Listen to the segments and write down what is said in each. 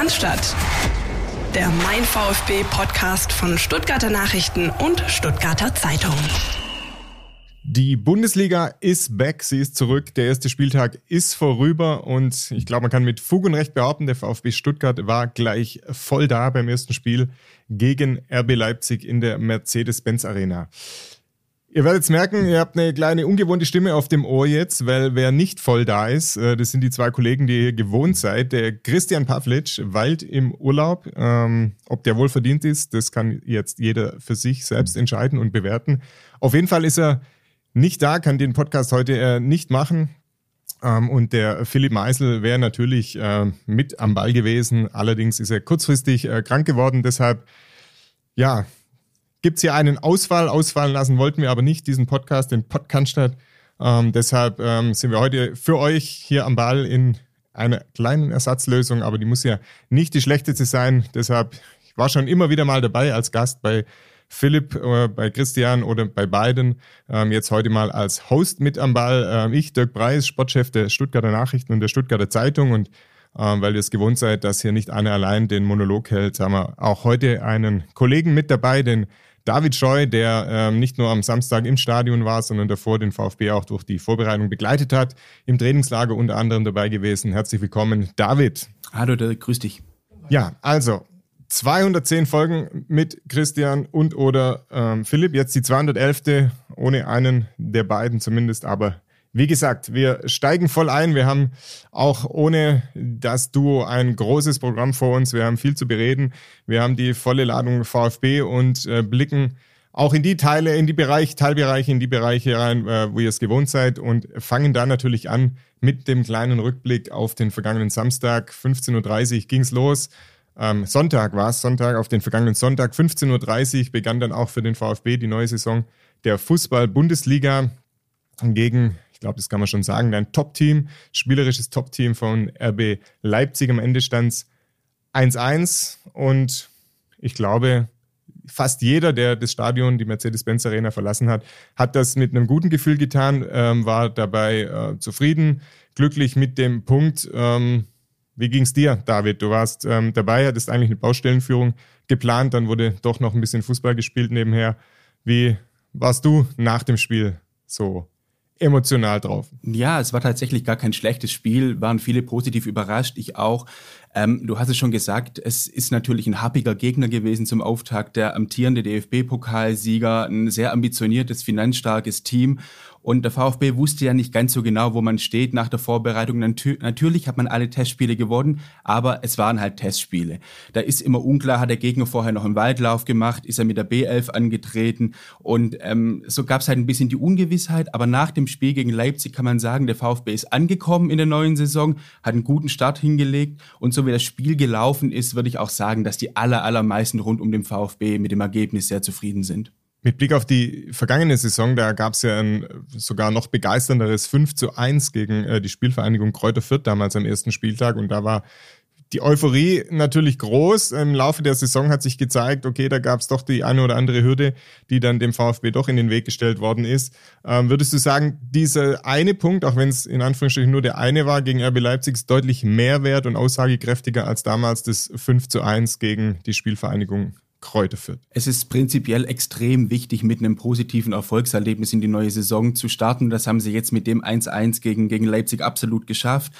Cannstatt. Der Mein VfB Podcast von Stuttgarter Nachrichten und Stuttgarter Zeitung. Die Bundesliga ist back, sie ist zurück. Der erste Spieltag ist vorüber und ich glaube, man kann mit Fug und Recht behaupten, der VfB Stuttgart war gleich voll da beim ersten Spiel gegen RB Leipzig in der Mercedes-Benz Arena. Ihr werdet es merken, ihr habt eine kleine ungewohnte Stimme auf dem Ohr jetzt, weil wer nicht voll da ist, äh, das sind die zwei Kollegen, die ihr gewohnt seid. Der Christian Pavlic weilt im Urlaub. Ähm, ob der wohl verdient ist, das kann jetzt jeder für sich selbst entscheiden und bewerten. Auf jeden Fall ist er nicht da, kann den Podcast heute äh, nicht machen. Ähm, und der Philipp Meisel wäre natürlich äh, mit am Ball gewesen. Allerdings ist er kurzfristig äh, krank geworden. Deshalb, ja, gibt es hier einen Ausfall. Ausfallen lassen wollten wir aber nicht, diesen Podcast, den Podcast. Ähm, deshalb ähm, sind wir heute für euch hier am Ball in einer kleinen Ersatzlösung, aber die muss ja nicht die schlechteste sein. Deshalb, ich war schon immer wieder mal dabei als Gast bei Philipp, äh, bei Christian oder bei beiden. Ähm, jetzt heute mal als Host mit am Ball. Ähm, ich, Dirk Preis, Sportchef der Stuttgarter Nachrichten und der Stuttgarter Zeitung und ähm, weil ihr es gewohnt seid, dass hier nicht einer allein den Monolog hält, haben wir auch heute einen Kollegen mit dabei, den David Scheu, der ähm, nicht nur am Samstag im Stadion war, sondern davor den VfB auch durch die Vorbereitung begleitet hat, im Trainingslager unter anderem dabei gewesen. Herzlich willkommen, David. Hallo, Dirk, grüß dich. Ja, also 210 Folgen mit Christian und oder ähm, Philipp. Jetzt die 211. ohne einen der beiden zumindest, aber wie gesagt, wir steigen voll ein. Wir haben auch ohne das Duo ein großes Programm vor uns. Wir haben viel zu bereden. Wir haben die volle Ladung VfB und äh, blicken auch in die Teile, in die Bereiche, Teilbereiche, in die Bereiche rein, äh, wo ihr es gewohnt seid und fangen da natürlich an mit dem kleinen Rückblick auf den vergangenen Samstag. 15.30 Uhr ging's los. Ähm, Sonntag war es, Sonntag, auf den vergangenen Sonntag. 15.30 Uhr begann dann auch für den VfB die neue Saison der Fußball-Bundesliga gegen ich glaube, das kann man schon sagen, ein Top-Team, spielerisches Top-Team von RB Leipzig. Am Ende stand es 1-1 und ich glaube, fast jeder, der das Stadion, die Mercedes-Benz Arena verlassen hat, hat das mit einem guten Gefühl getan, ähm, war dabei äh, zufrieden, glücklich mit dem Punkt. Ähm, wie ging es dir, David? Du warst ähm, dabei, hattest eigentlich eine Baustellenführung geplant, dann wurde doch noch ein bisschen Fußball gespielt nebenher. Wie warst du nach dem Spiel so emotional drauf. Ja, es war tatsächlich gar kein schlechtes Spiel, waren viele positiv überrascht, ich auch. Ähm, du hast es schon gesagt, es ist natürlich ein happiger Gegner gewesen zum Auftakt, der amtierende DFB-Pokalsieger, ein sehr ambitioniertes, finanzstarkes Team und der VfB wusste ja nicht ganz so genau, wo man steht nach der Vorbereitung. Natürlich hat man alle Testspiele gewonnen, aber es waren halt Testspiele. Da ist immer unklar, hat der Gegner vorher noch einen Waldlauf gemacht, ist er mit der B11 angetreten und ähm, so gab es halt ein bisschen die Ungewissheit. Aber nach dem Spiel gegen Leipzig kann man sagen, der VfB ist angekommen in der neuen Saison, hat einen guten Start hingelegt und so wie das Spiel gelaufen ist, würde ich auch sagen, dass die aller, allermeisten rund um den VfB mit dem Ergebnis sehr zufrieden sind. Mit Blick auf die vergangene Saison, da gab es ja ein sogar noch begeisternderes 5 zu 1 gegen äh, die Spielvereinigung Kräuter Fürth damals am ersten Spieltag und da war die Euphorie natürlich groß. Im Laufe der Saison hat sich gezeigt, okay, da gab es doch die eine oder andere Hürde, die dann dem VfB doch in den Weg gestellt worden ist. Ähm, würdest du sagen, dieser eine Punkt, auch wenn es in Anführungsstrichen nur der eine war, gegen RB Leipzig, ist deutlich mehr wert und aussagekräftiger als damals das 5 zu 1 gegen die Spielvereinigung Kräuter führt. Es ist prinzipiell extrem wichtig, mit einem positiven Erfolgserlebnis in die neue Saison zu starten. Das haben sie jetzt mit dem 1-1 gegen, gegen Leipzig absolut geschafft.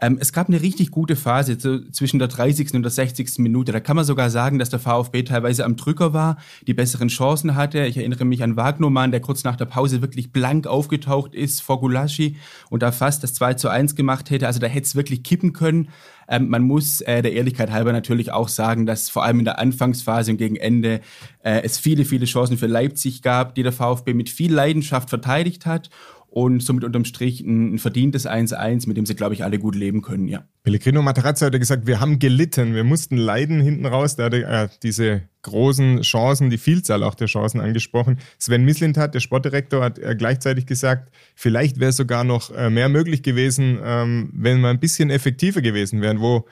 Ähm, es gab eine richtig gute Phase zu, zwischen der 30. und der 60. Minute. Da kann man sogar sagen, dass der VfB teilweise am Drücker war, die besseren Chancen hatte. Ich erinnere mich an Wagnermann, der kurz nach der Pause wirklich blank aufgetaucht ist vor Gulaschi und da fast das 2 zu 1 gemacht hätte. Also da hätte es wirklich kippen können. Ähm, man muss äh, der Ehrlichkeit halber natürlich auch sagen, dass vor allem in der Anfangsphase und gegen Ende äh, es viele, viele Chancen für Leipzig gab, die der VfB mit viel Leidenschaft verteidigt hat und somit unterm Strich ein, ein verdientes 1-1, mit dem sie, glaube ich, alle gut leben können, ja. Pellegrino Materazzi hat gesagt, wir haben gelitten, wir mussten leiden hinten raus. Da hat er äh, diese großen Chancen, die Vielzahl auch der Chancen angesprochen. Sven Mislintat, der Sportdirektor, hat äh, gleichzeitig gesagt, vielleicht wäre sogar noch äh, mehr möglich gewesen, ähm, wenn wir ein bisschen effektiver gewesen wären. Wo,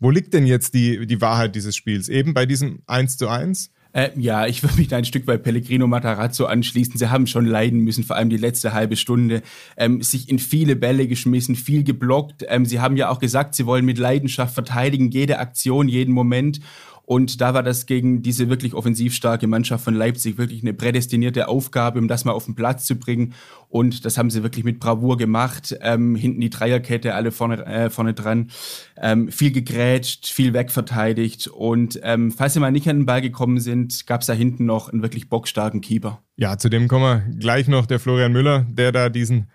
wo liegt denn jetzt die, die Wahrheit dieses Spiels? Eben bei diesem 1 zu 1? Äh, ja, ich würde mich da ein Stück bei Pellegrino Matarazzo anschließen. Sie haben schon leiden müssen, vor allem die letzte halbe Stunde, ähm, sich in viele Bälle geschmissen, viel geblockt. Ähm, sie haben ja auch gesagt, sie wollen mit Leidenschaft verteidigen, jede Aktion, jeden Moment. Und da war das gegen diese wirklich offensiv starke Mannschaft von Leipzig wirklich eine prädestinierte Aufgabe, um das mal auf den Platz zu bringen. Und das haben sie wirklich mit Bravour gemacht. Ähm, hinten die Dreierkette, alle vorne, äh, vorne dran. Ähm, viel gegrätscht, viel wegverteidigt. Und ähm, falls sie mal nicht an den Ball gekommen sind, gab es da hinten noch einen wirklich bockstarken Keeper. Ja, zu dem kommen wir gleich noch, der Florian Müller, der da diesen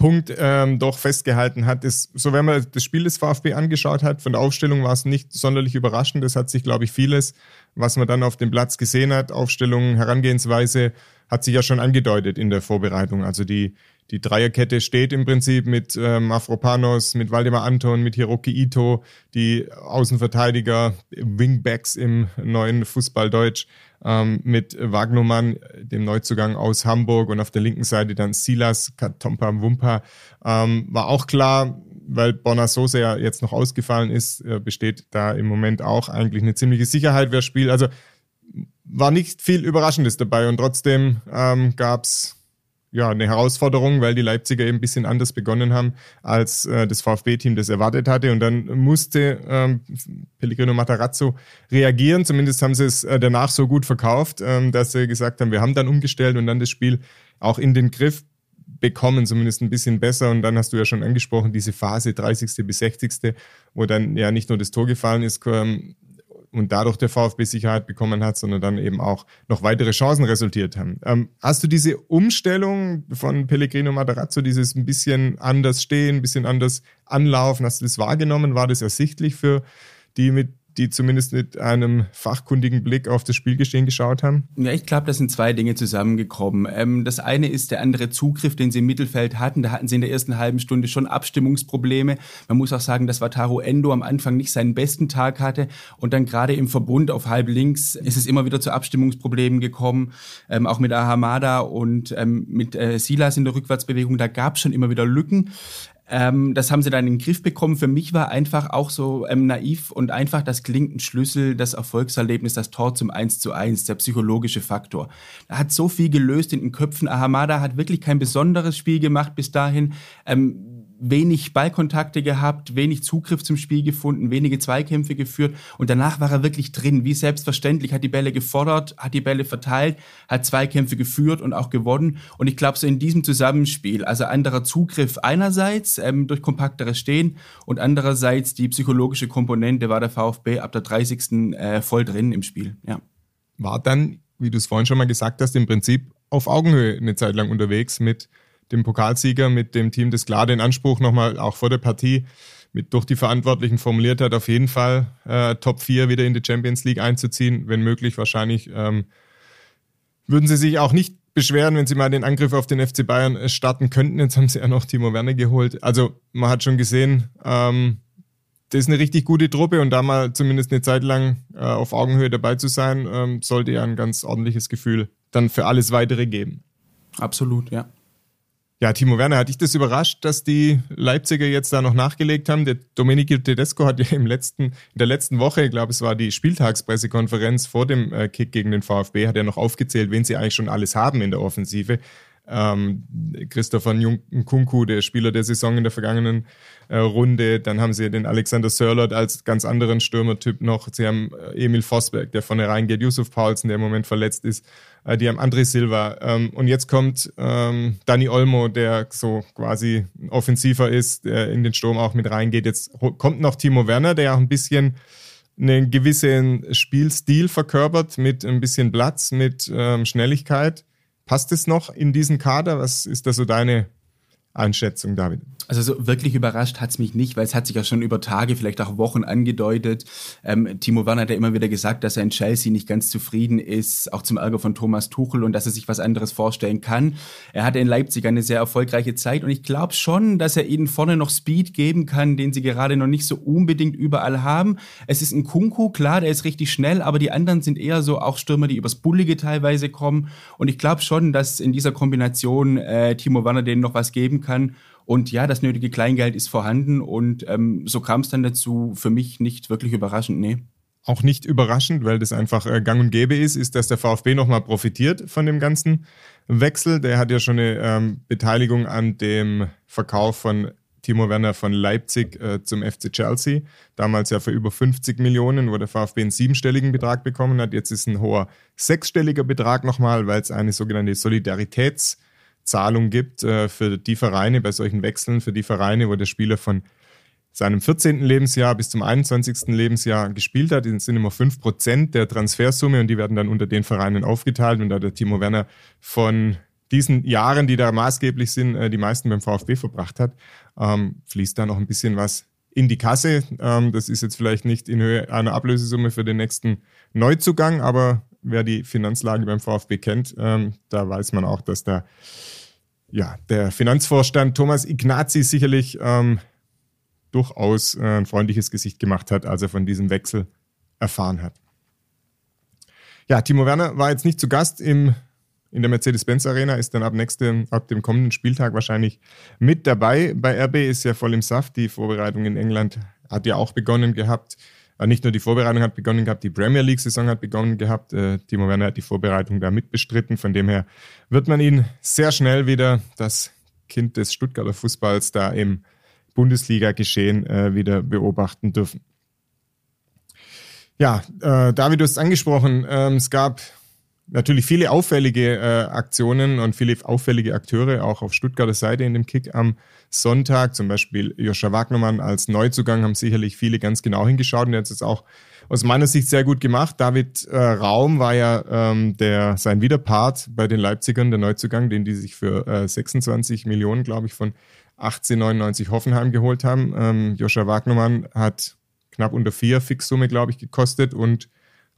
Punkt ähm, doch festgehalten hat, ist, so wenn man das Spiel des VfB angeschaut hat, von der Aufstellung war es nicht sonderlich überraschend. Es hat sich, glaube ich, vieles, was man dann auf dem Platz gesehen hat, Aufstellung, Herangehensweise, hat sich ja schon angedeutet in der Vorbereitung. Also die, die Dreierkette steht im Prinzip mit ähm, Afropanos, mit Waldemar Anton, mit Hiroki Ito, die Außenverteidiger, Wingbacks im neuen Fußballdeutsch ähm, mit Wagnumann, dem Neuzugang aus Hamburg und auf der linken Seite dann Silas Katompa Wumpa. Ähm, war auch klar, weil Bonasosa ja jetzt noch ausgefallen ist, äh, besteht da im Moment auch eigentlich eine ziemliche Sicherheit, wer spielt. Also war nicht viel Überraschendes dabei und trotzdem ähm, gab ja, eine Herausforderung, weil die Leipziger eben ein bisschen anders begonnen haben, als äh, das VfB-Team das erwartet hatte. Und dann musste ähm, Pellegrino Matarazzo reagieren. Zumindest haben sie es äh, danach so gut verkauft, ähm, dass sie gesagt haben, wir haben dann umgestellt und dann das Spiel auch in den Griff bekommen, zumindest ein bisschen besser. Und dann hast du ja schon angesprochen, diese Phase 30. bis 60. wo dann ja nicht nur das Tor gefallen ist, ähm, und dadurch der VfB Sicherheit bekommen hat, sondern dann eben auch noch weitere Chancen resultiert haben. Ähm, hast du diese Umstellung von Pellegrino Matarazzo, dieses ein bisschen anders stehen, ein bisschen anders anlaufen, hast du das wahrgenommen? War das ersichtlich für die mit die zumindest mit einem fachkundigen Blick auf das Spielgeschehen geschaut haben? Ja, ich glaube, da sind zwei Dinge zusammengekommen. Ähm, das eine ist der andere Zugriff, den sie im Mittelfeld hatten. Da hatten sie in der ersten halben Stunde schon Abstimmungsprobleme. Man muss auch sagen, dass Wataru Endo am Anfang nicht seinen besten Tag hatte und dann gerade im Verbund auf halb links ist es immer wieder zu Abstimmungsproblemen gekommen, ähm, auch mit Ahamada und ähm, mit äh, Silas in der Rückwärtsbewegung. Da gab es schon immer wieder Lücken. Ähm, das haben sie dann in den Griff bekommen. Für mich war einfach auch so ähm, naiv und einfach das klingt ein Schlüssel, das Erfolgserlebnis, das Tor zum 1 zu 1, der psychologische Faktor. Da hat so viel gelöst in den Köpfen. Ahamada hat wirklich kein besonderes Spiel gemacht bis dahin. Ähm, wenig Ballkontakte gehabt, wenig Zugriff zum Spiel gefunden, wenige Zweikämpfe geführt und danach war er wirklich drin, wie selbstverständlich, hat die Bälle gefordert, hat die Bälle verteilt, hat Zweikämpfe geführt und auch gewonnen und ich glaube so in diesem Zusammenspiel, also anderer Zugriff einerseits ähm, durch kompakteres Stehen und andererseits die psychologische Komponente war der VfB ab der 30. Äh, voll drin im Spiel, ja. War dann, wie du es vorhin schon mal gesagt hast, im Prinzip auf Augenhöhe eine Zeit lang unterwegs mit dem Pokalsieger, mit dem Team, das klar den Anspruch nochmal auch vor der Partie mit durch die Verantwortlichen formuliert hat, auf jeden Fall äh, Top 4 wieder in die Champions League einzuziehen, wenn möglich wahrscheinlich. Ähm, würden sie sich auch nicht beschweren, wenn sie mal den Angriff auf den FC Bayern äh, starten könnten. Jetzt haben sie ja noch Timo Werner geholt. Also man hat schon gesehen, ähm, das ist eine richtig gute Truppe und da mal zumindest eine Zeit lang äh, auf Augenhöhe dabei zu sein, ähm, sollte ja ein ganz ordentliches Gefühl dann für alles weitere geben. Absolut, ja. Ja, Timo Werner, hat dich das überrascht, dass die Leipziger jetzt da noch nachgelegt haben? Der Domenico Tedesco hat ja im letzten, in der letzten Woche, ich glaube, es war die Spieltagspressekonferenz vor dem äh, Kick gegen den VfB, hat er noch aufgezählt, wen sie eigentlich schon alles haben in der Offensive. Ähm, Christopher Nkunku, der Spieler der Saison in der vergangenen äh, Runde. Dann haben sie den Alexander Sörlot als ganz anderen Stürmertyp noch. Sie haben äh, Emil Vosberg, der vorne reingeht, Yusuf Paulsen, der im Moment verletzt ist. Äh, die haben André Silva. Ähm, und jetzt kommt ähm, Dani Olmo, der so quasi offensiver ist, der in den Sturm auch mit reingeht. Jetzt kommt noch Timo Werner, der auch ein bisschen einen gewissen Spielstil verkörpert mit ein bisschen Platz, mit ähm, Schnelligkeit. Passt es noch in diesen Kader? Was ist da so deine Einschätzung, David? Also so wirklich überrascht hat's mich nicht, weil es hat sich ja schon über Tage, vielleicht auch Wochen angedeutet. Ähm, Timo Werner hat ja immer wieder gesagt, dass er in Chelsea nicht ganz zufrieden ist, auch zum Ärger von Thomas Tuchel und dass er sich was anderes vorstellen kann. Er hatte in Leipzig eine sehr erfolgreiche Zeit und ich glaube schon, dass er ihnen vorne noch Speed geben kann, den sie gerade noch nicht so unbedingt überall haben. Es ist ein Kunku, klar, der ist richtig schnell, aber die anderen sind eher so auch Stürmer, die übers Bullige teilweise kommen. Und ich glaube schon, dass in dieser Kombination äh, Timo Werner denen noch was geben kann. Und ja, das nötige Kleingeld ist vorhanden und ähm, so kam es dann dazu, für mich nicht wirklich überraschend, nee. auch nicht überraschend, weil das einfach äh, gang und gäbe ist, ist, dass der VfB nochmal profitiert von dem ganzen Wechsel. Der hat ja schon eine ähm, Beteiligung an dem Verkauf von Timo Werner von Leipzig äh, zum FC Chelsea. Damals ja für über 50 Millionen, wo der VfB einen siebenstelligen Betrag bekommen hat. Jetzt ist ein hoher sechsstelliger Betrag nochmal, weil es eine sogenannte Solidaritätszahlung gibt äh, für die Vereine bei solchen Wechseln, für die Vereine, wo der Spieler von seinem 14. Lebensjahr bis zum 21. Lebensjahr gespielt hat. Das sind immer 5% der Transfersumme und die werden dann unter den Vereinen aufgeteilt. Und da der Timo Werner von diesen Jahren, die da maßgeblich sind, äh, die meisten beim VfB verbracht hat, ähm, fließt da noch ein bisschen was in die Kasse. Ähm, das ist jetzt vielleicht nicht in Höhe einer Ablösesumme für den nächsten Neuzugang, aber wer die Finanzlage beim VfB kennt, ähm, da weiß man auch, dass da ja, der Finanzvorstand Thomas Ignazi sicherlich ähm, durchaus äh, ein freundliches Gesicht gemacht hat, als er von diesem Wechsel erfahren hat. Ja, Timo Werner war jetzt nicht zu Gast im, in der Mercedes-Benz Arena, ist dann ab, nächste, ab dem kommenden Spieltag wahrscheinlich mit dabei. Bei RB ist ja voll im Saft. Die Vorbereitung in England hat ja auch begonnen gehabt. Äh, nicht nur die Vorbereitung hat begonnen gehabt, die Premier League-Saison hat begonnen gehabt. Äh, Timo Werner hat die Vorbereitung da mitbestritten. Von dem her wird man ihn sehr schnell wieder, das Kind des Stuttgarter Fußballs, da im Bundesliga-Geschehen äh, wieder beobachten dürfen. Ja, äh, David, du hast es angesprochen, ähm, es gab natürlich viele auffällige äh, Aktionen und viele auffällige Akteure auch auf Stuttgarter Seite in dem Kick am Sonntag. Zum Beispiel Joscha Wagnermann als Neuzugang haben sicherlich viele ganz genau hingeschaut und er hat es auch aus meiner Sicht sehr gut gemacht. David äh, Raum war ja ähm, der sein Widerpart bei den Leipzigern, der Neuzugang, den die sich für äh, 26 Millionen, glaube ich, von 1899 Hoffenheim geholt haben. Ähm, Joscha Wagnermann hat knapp unter vier Fixsumme, glaube ich, gekostet und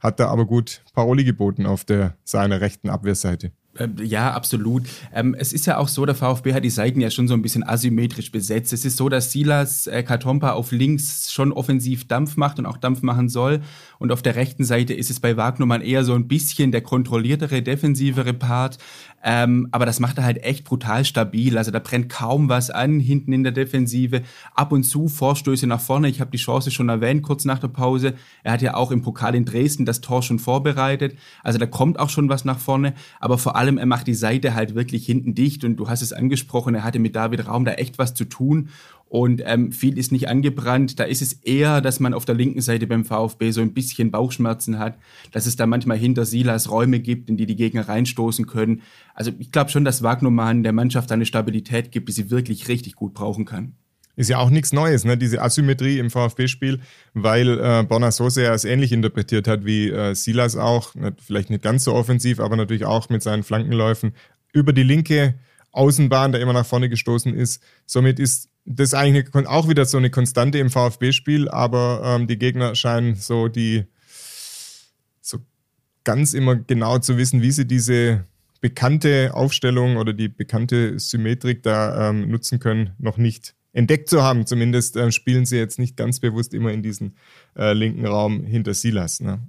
hat da aber gut Paroli geboten auf der seiner rechten Abwehrseite. Ähm, ja, absolut. Ähm, es ist ja auch so, der VfB hat die Seiten ja schon so ein bisschen asymmetrisch besetzt. Es ist so, dass Silas äh, Katompa auf links schon offensiv Dampf macht und auch Dampf machen soll. Und auf der rechten Seite ist es bei Wagnermann eher so ein bisschen der kontrolliertere, defensivere Part. Ähm, aber das macht er halt echt brutal stabil. Also da brennt kaum was an hinten in der Defensive. Ab und zu Vorstöße nach vorne. Ich habe die Chance schon erwähnt, kurz nach der Pause. Er hat ja auch im Pokal in Dresden das Tor schon vorbereitet. Also da kommt auch schon was nach vorne. Aber vor allem, er macht die Seite halt wirklich hinten dicht. Und du hast es angesprochen, er hatte mit David Raum da echt was zu tun und ähm, viel ist nicht angebrannt. Da ist es eher, dass man auf der linken Seite beim VfB so ein bisschen Bauchschmerzen hat, dass es da manchmal hinter Silas Räume gibt, in die die Gegner reinstoßen können. Also ich glaube schon, dass Wagnermann der Mannschaft eine Stabilität gibt, die sie wirklich richtig gut brauchen kann. Ist ja auch nichts Neues, ne? diese Asymmetrie im VfB-Spiel, weil äh, Borna Sosa ja es ähnlich interpretiert hat wie äh, Silas auch, vielleicht nicht ganz so offensiv, aber natürlich auch mit seinen Flankenläufen über die linke Außenbahn, der immer nach vorne gestoßen ist. Somit ist das ist eigentlich auch wieder so eine Konstante im VfB-Spiel, aber ähm, die Gegner scheinen so die so ganz immer genau zu wissen, wie sie diese bekannte Aufstellung oder die bekannte Symmetrik da ähm, nutzen können, noch nicht entdeckt zu haben. Zumindest äh, spielen sie jetzt nicht ganz bewusst immer in diesen äh, linken Raum hinter Silas. Ne?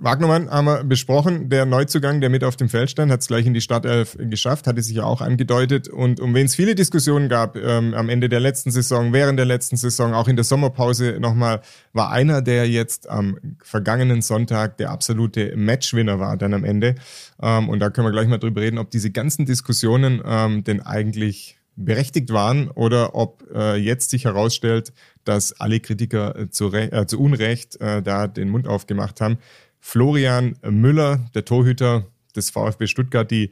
Wagnermann haben wir besprochen. Der Neuzugang, der mit auf dem Feld stand, hat es gleich in die Startelf geschafft, hatte sich ja auch angedeutet. Und um wen es viele Diskussionen gab ähm, am Ende der letzten Saison, während der letzten Saison, auch in der Sommerpause nochmal, war einer, der jetzt am vergangenen Sonntag der absolute Matchwinner war dann am Ende. Ähm, und da können wir gleich mal drüber reden, ob diese ganzen Diskussionen ähm, denn eigentlich berechtigt waren oder ob äh, jetzt sich herausstellt, dass alle Kritiker zu, äh, zu Unrecht äh, da den Mund aufgemacht haben. Florian Müller, der Torhüter des VfB Stuttgart, die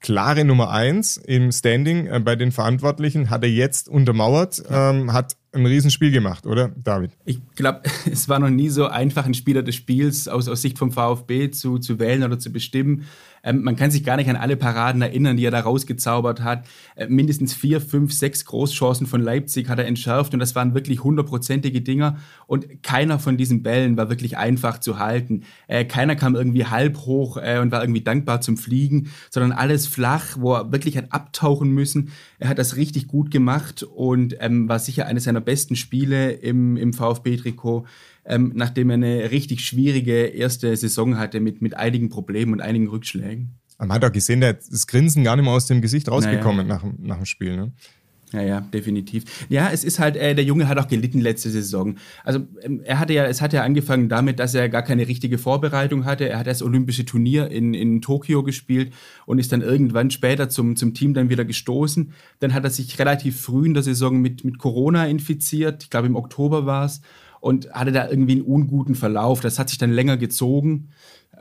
klare Nummer eins im Standing äh, bei den Verantwortlichen, hat er jetzt untermauert, ähm, hat ein Riesenspiel gemacht, oder David? Ich glaube, es war noch nie so einfach, einen Spieler des Spiels aus, aus Sicht vom VfB zu, zu wählen oder zu bestimmen. Ähm, man kann sich gar nicht an alle Paraden erinnern, die er da rausgezaubert hat. Äh, mindestens vier, fünf, sechs Großchancen von Leipzig hat er entschärft und das waren wirklich hundertprozentige Dinger und keiner von diesen Bällen war wirklich einfach zu halten. Äh, keiner kam irgendwie halb hoch äh, und war irgendwie dankbar zum Fliegen, sondern alles flach, wo er wirklich hat abtauchen müssen. Er hat das richtig gut gemacht und ähm, war sicher eines seiner besten Spiele im, im VfB-Trikot ähm, nachdem er eine richtig schwierige erste Saison hatte mit, mit einigen Problemen und einigen Rückschlägen. Man hat auch gesehen, der hat das Grinsen gar nicht mehr aus dem Gesicht rausgekommen naja. nach, nach dem Spiel. Ne? Ja, ja, definitiv. Ja, es ist halt, äh, der Junge hat auch gelitten letzte Saison. Also ähm, er hatte ja, es hat ja angefangen damit, dass er gar keine richtige Vorbereitung hatte. Er hat das Olympische Turnier in, in Tokio gespielt und ist dann irgendwann später zum, zum Team dann wieder gestoßen. Dann hat er sich relativ früh in der Saison mit, mit Corona infiziert. Ich glaube, im Oktober war es. Und hatte da irgendwie einen unguten Verlauf. Das hat sich dann länger gezogen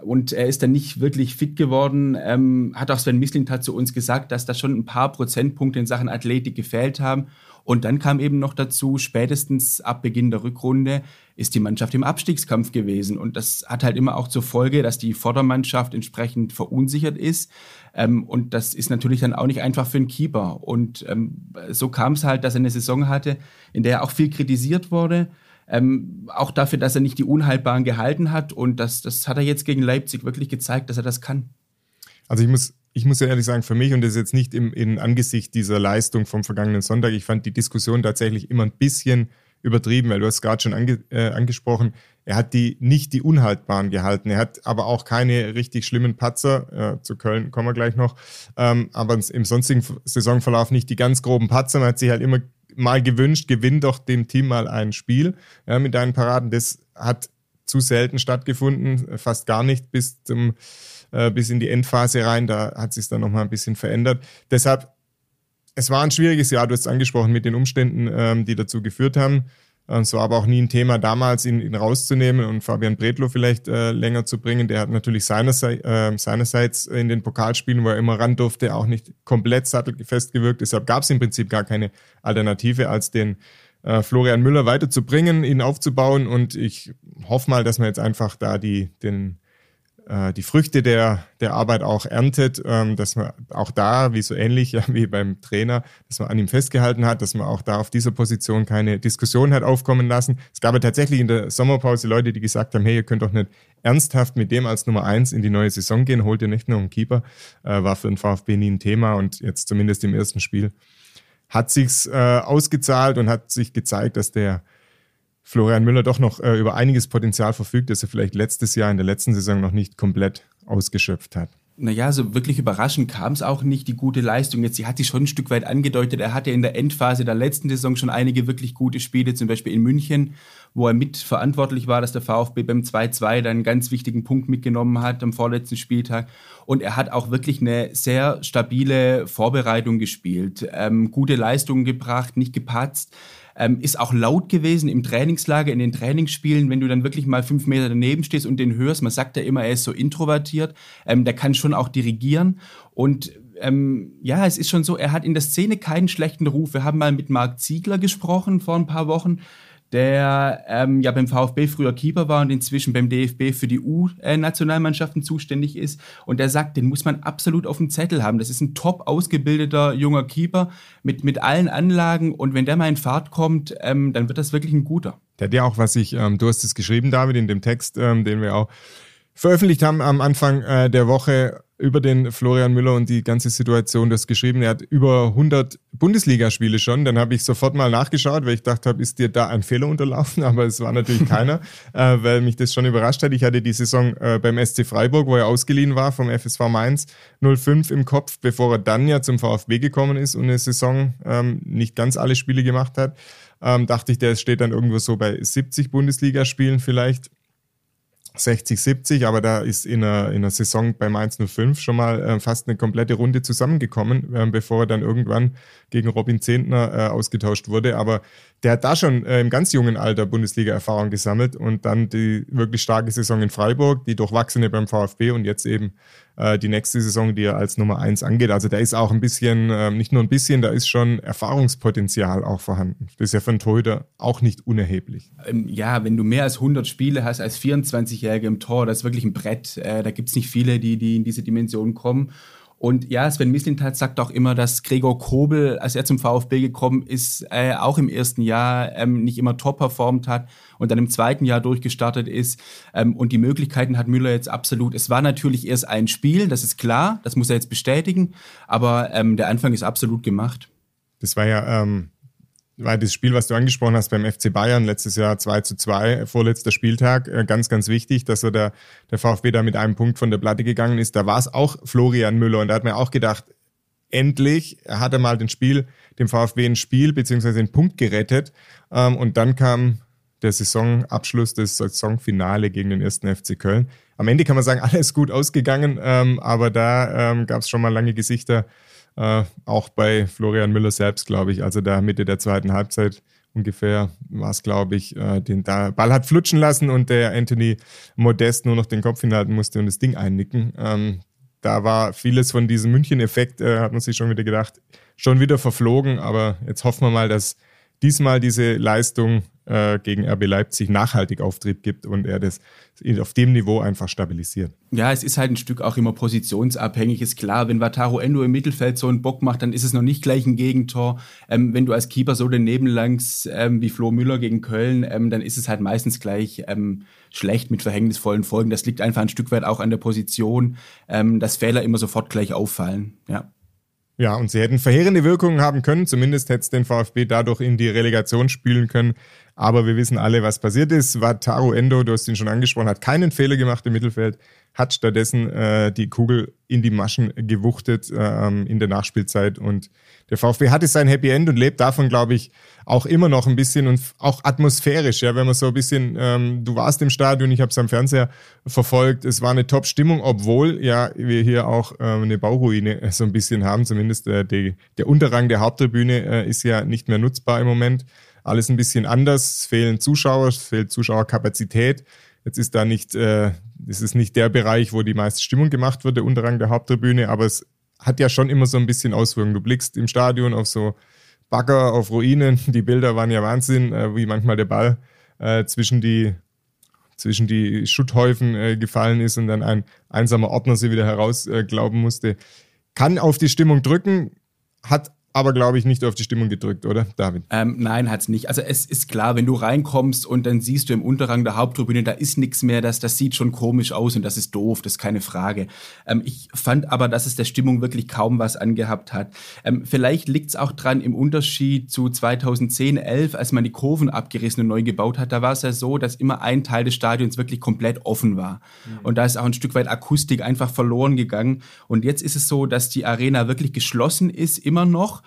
und er ist dann nicht wirklich fit geworden. Ähm, hat auch Sven Mislintat zu uns gesagt, dass da schon ein paar Prozentpunkte in Sachen Athletik gefehlt haben. Und dann kam eben noch dazu, spätestens ab Beginn der Rückrunde ist die Mannschaft im Abstiegskampf gewesen. Und das hat halt immer auch zur Folge, dass die Vordermannschaft entsprechend verunsichert ist. Ähm, und das ist natürlich dann auch nicht einfach für einen Keeper. Und ähm, so kam es halt, dass er eine Saison hatte, in der auch viel kritisiert wurde ähm, auch dafür, dass er nicht die Unhaltbaren gehalten hat. Und das, das hat er jetzt gegen Leipzig wirklich gezeigt, dass er das kann. Also ich muss, ich muss ja ehrlich sagen, für mich, und das ist jetzt nicht im, in Angesicht dieser Leistung vom vergangenen Sonntag, ich fand die Diskussion tatsächlich immer ein bisschen übertrieben, weil du hast gerade schon ange, äh, angesprochen, er hat die nicht die Unhaltbaren gehalten. Er hat aber auch keine richtig schlimmen Patzer. Äh, zu Köln kommen wir gleich noch. Ähm, aber im sonstigen Saisonverlauf nicht die ganz groben Patzer. Man hat sich halt immer mal gewünscht, gewinn doch dem Team mal ein Spiel ja, mit deinen Paraden. Das hat zu selten stattgefunden, fast gar nicht bis zum äh, bis in die Endphase rein. Da hat sich dann noch mal ein bisschen verändert. Deshalb, es war ein schwieriges Jahr. Du hast es angesprochen mit den Umständen, ähm, die dazu geführt haben. Es war aber auch nie ein Thema damals, ihn, ihn rauszunehmen und Fabian Bredlo vielleicht äh, länger zu bringen. Der hat natürlich seinerseits, äh, seinerseits in den Pokalspielen, wo er immer ran durfte, auch nicht komplett sattelfest gewirkt. Deshalb gab es im Prinzip gar keine Alternative, als den äh, Florian Müller weiterzubringen, ihn aufzubauen. Und ich hoffe mal, dass man jetzt einfach da die, den äh, die Früchte der, der Arbeit auch erntet, ähm, dass man auch da, wie so ähnlich wie beim Trainer, dass man an ihm festgehalten hat, dass man auch da auf dieser Position keine Diskussion hat aufkommen lassen. Es gab ja tatsächlich in der Sommerpause Leute, die gesagt haben, hey, ihr könnt doch nicht ernsthaft mit dem als Nummer eins in die neue Saison gehen, holt ihr nicht nur einen Keeper, äh, war für den VfB nie ein Thema und jetzt zumindest im ersten Spiel hat sich's äh, ausgezahlt und hat sich gezeigt, dass der Florian Müller doch noch äh, über einiges Potenzial verfügt, das er vielleicht letztes Jahr in der letzten Saison noch nicht komplett ausgeschöpft hat. Naja, so wirklich überraschend kam es auch nicht, die gute Leistung. Jetzt, sie hat sich schon ein Stück weit angedeutet. Er hatte in der Endphase der letzten Saison schon einige wirklich gute Spiele, zum Beispiel in München, wo er mitverantwortlich war, dass der VfB beim 2-2 dann einen ganz wichtigen Punkt mitgenommen hat am vorletzten Spieltag. Und er hat auch wirklich eine sehr stabile Vorbereitung gespielt, ähm, gute Leistungen gebracht, nicht gepatzt ähm, ist auch laut gewesen im Trainingslager, in den Trainingsspielen, wenn du dann wirklich mal fünf Meter daneben stehst und den hörst. Man sagt ja immer, er ist so introvertiert. Ähm, der kann schon auch dirigieren. Und ähm, ja, es ist schon so, er hat in der Szene keinen schlechten Ruf. Wir haben mal mit Marc Ziegler gesprochen vor ein paar Wochen der ähm, ja beim VfB früher Keeper war und inzwischen beim DFB für die U-Nationalmannschaften zuständig ist. Und der sagt, den muss man absolut auf dem Zettel haben. Das ist ein top ausgebildeter junger Keeper mit, mit allen Anlagen. Und wenn der mal in Fahrt kommt, ähm, dann wird das wirklich ein guter. Der hat ja auch, was ich, ähm, du hast es geschrieben, David, in dem Text, ähm, den wir auch veröffentlicht haben am Anfang äh, der Woche über den Florian Müller und die ganze Situation das geschrieben. Er hat über 100 Bundesligaspiele schon. Dann habe ich sofort mal nachgeschaut, weil ich dachte habe, ist dir da ein Fehler unterlaufen? Aber es war natürlich keiner, äh, weil mich das schon überrascht hat. Ich hatte die Saison äh, beim SC Freiburg, wo er ausgeliehen war vom FSV Mainz 05 im Kopf, bevor er dann ja zum VfB gekommen ist und eine Saison ähm, nicht ganz alle Spiele gemacht hat. Ähm, dachte ich, der steht dann irgendwo so bei 70 Bundesligaspielen vielleicht. 60, 70, aber da ist in einer, in einer Saison bei Mainz 05 schon mal äh, fast eine komplette Runde zusammengekommen, äh, bevor er dann irgendwann gegen Robin Zehntner äh, ausgetauscht wurde. Aber der hat da schon äh, im ganz jungen Alter Bundesliga-Erfahrung gesammelt und dann die wirklich starke Saison in Freiburg, die durchwachsene beim VfB und jetzt eben äh, die nächste Saison, die er als Nummer eins angeht. Also da ist auch ein bisschen, äh, nicht nur ein bisschen, da ist schon Erfahrungspotenzial auch vorhanden. Das ist ja für einen Torhüter auch nicht unerheblich. Ähm, ja, wenn du mehr als 100 Spiele hast als 24-Jähriger im Tor, das ist wirklich ein Brett. Äh, da gibt's nicht viele, die, die in diese Dimension kommen. Und ja, Sven Mislintat sagt auch immer, dass Gregor Kobel, als er zum VfB gekommen ist, äh, auch im ersten Jahr ähm, nicht immer top performt hat und dann im zweiten Jahr durchgestartet ist. Ähm, und die Möglichkeiten hat Müller jetzt absolut. Es war natürlich erst ein Spiel, das ist klar, das muss er jetzt bestätigen, aber ähm, der Anfang ist absolut gemacht. Das war ja ähm, weil das Spiel, was du angesprochen hast beim FC Bayern letztes Jahr 2 zu 2, vorletzter Spieltag, äh, ganz, ganz wichtig, dass er da, der VfB da mit einem Punkt von der Platte gegangen ist. Da war es auch Florian Müller und da hat man auch gedacht, endlich hat er mal den Spiel, dem VfB ein Spiel beziehungsweise den Punkt gerettet. Ähm, und dann kam der Saisonabschluss, das Saisonfinale gegen den ersten FC Köln. Am Ende kann man sagen, alles gut ausgegangen, ähm, aber da ähm, gab es schon mal lange Gesichter, äh, auch bei Florian Müller selbst, glaube ich. Also da Mitte der zweiten Halbzeit ungefähr war es, glaube ich, äh, den Ball hat flutschen lassen und der Anthony Modest nur noch den Kopf hinhalten musste und das Ding einnicken. Ähm, da war vieles von diesem München-Effekt, äh, hat man sich schon wieder gedacht, schon wieder verflogen. Aber jetzt hoffen wir mal, dass diesmal diese Leistung äh, gegen RB Leipzig nachhaltig Auftrieb gibt und er das auf dem Niveau einfach stabilisiert. Ja, es ist halt ein Stück auch immer positionsabhängig. Ist klar, wenn Wataru Endo im Mittelfeld so einen Bock macht, dann ist es noch nicht gleich ein Gegentor. Ähm, wenn du als Keeper so daneben langst ähm, wie Flo Müller gegen Köln, ähm, dann ist es halt meistens gleich ähm, schlecht mit verhängnisvollen Folgen. Das liegt einfach ein Stück weit auch an der Position, ähm, dass Fehler immer sofort gleich auffallen. Ja. Ja, und sie hätten verheerende Wirkungen haben können. Zumindest hätte es den VfB dadurch in die Relegation spielen können. Aber wir wissen alle, was passiert ist. Wataru Endo, du hast ihn schon angesprochen, hat keinen Fehler gemacht im Mittelfeld, hat stattdessen äh, die Kugel in die Maschen gewuchtet äh, in der Nachspielzeit. Und der VfB hatte sein Happy End und lebt davon, glaube ich, auch immer noch ein bisschen und auch atmosphärisch. Ja, wenn man so ein bisschen, ähm, du warst im Stadion, ich habe es am Fernseher verfolgt. Es war eine Top-Stimmung, obwohl ja wir hier auch ähm, eine Bauruine so ein bisschen haben. Zumindest äh, die, der Unterrang der Haupttribüne äh, ist ja nicht mehr nutzbar im Moment. Alles ein bisschen anders. Es fehlen Zuschauer, es fehlt Zuschauerkapazität. Jetzt ist da nicht, äh, das ist nicht der Bereich, wo die meiste Stimmung gemacht wird, der Unterrang der Haupttribüne, aber es hat ja schon immer so ein bisschen Auswirkungen. Du blickst im Stadion auf so Bagger, auf Ruinen. Die Bilder waren ja Wahnsinn, äh, wie manchmal der Ball äh, zwischen die zwischen die Schutthäufen äh, gefallen ist und dann ein einsamer Ordner sie wieder herausglauben äh, musste. Kann auf die Stimmung drücken, hat aber, glaube ich, nicht auf die Stimmung gedrückt, oder, David? Ähm, nein, hat's nicht. Also es ist klar, wenn du reinkommst und dann siehst du im Unterrang der Haupttribüne, da ist nichts mehr, das, das sieht schon komisch aus und das ist doof, das ist keine Frage. Ähm, ich fand aber, dass es der Stimmung wirklich kaum was angehabt hat. Ähm, vielleicht liegt's auch dran im Unterschied zu 2010, 11, als man die Kurven abgerissen und neu gebaut hat. Da war es ja so, dass immer ein Teil des Stadions wirklich komplett offen war. Mhm. Und da ist auch ein Stück weit Akustik einfach verloren gegangen. Und jetzt ist es so, dass die Arena wirklich geschlossen ist, immer noch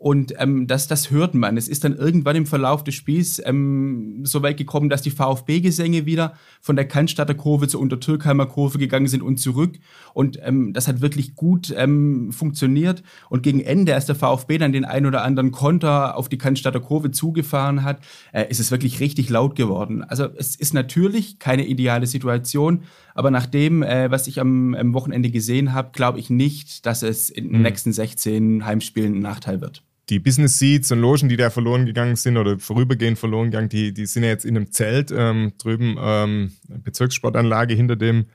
und ähm, das, das hört man. Es ist dann irgendwann im Verlauf des Spiels ähm, so weit gekommen, dass die VfB-Gesänge wieder von der Cannstatter Kurve zur Untertürkheimer Kurve gegangen sind und zurück. Und ähm, das hat wirklich gut ähm, funktioniert. Und gegen Ende, als der VfB dann den ein oder anderen Konter auf die Cannstatter Kurve zugefahren hat, äh, ist es wirklich richtig laut geworden. Also es ist natürlich keine ideale Situation, aber nach dem, äh, was ich am, am Wochenende gesehen habe, glaube ich nicht, dass es in den mhm. nächsten 16 Heimspielen ein Nachteil wird die Business Seats und Logen, die da verloren gegangen sind oder vorübergehend verloren gegangen, die, die sind ja jetzt in einem Zelt ähm, drüben, ähm, Bezirkssportanlage hinter dem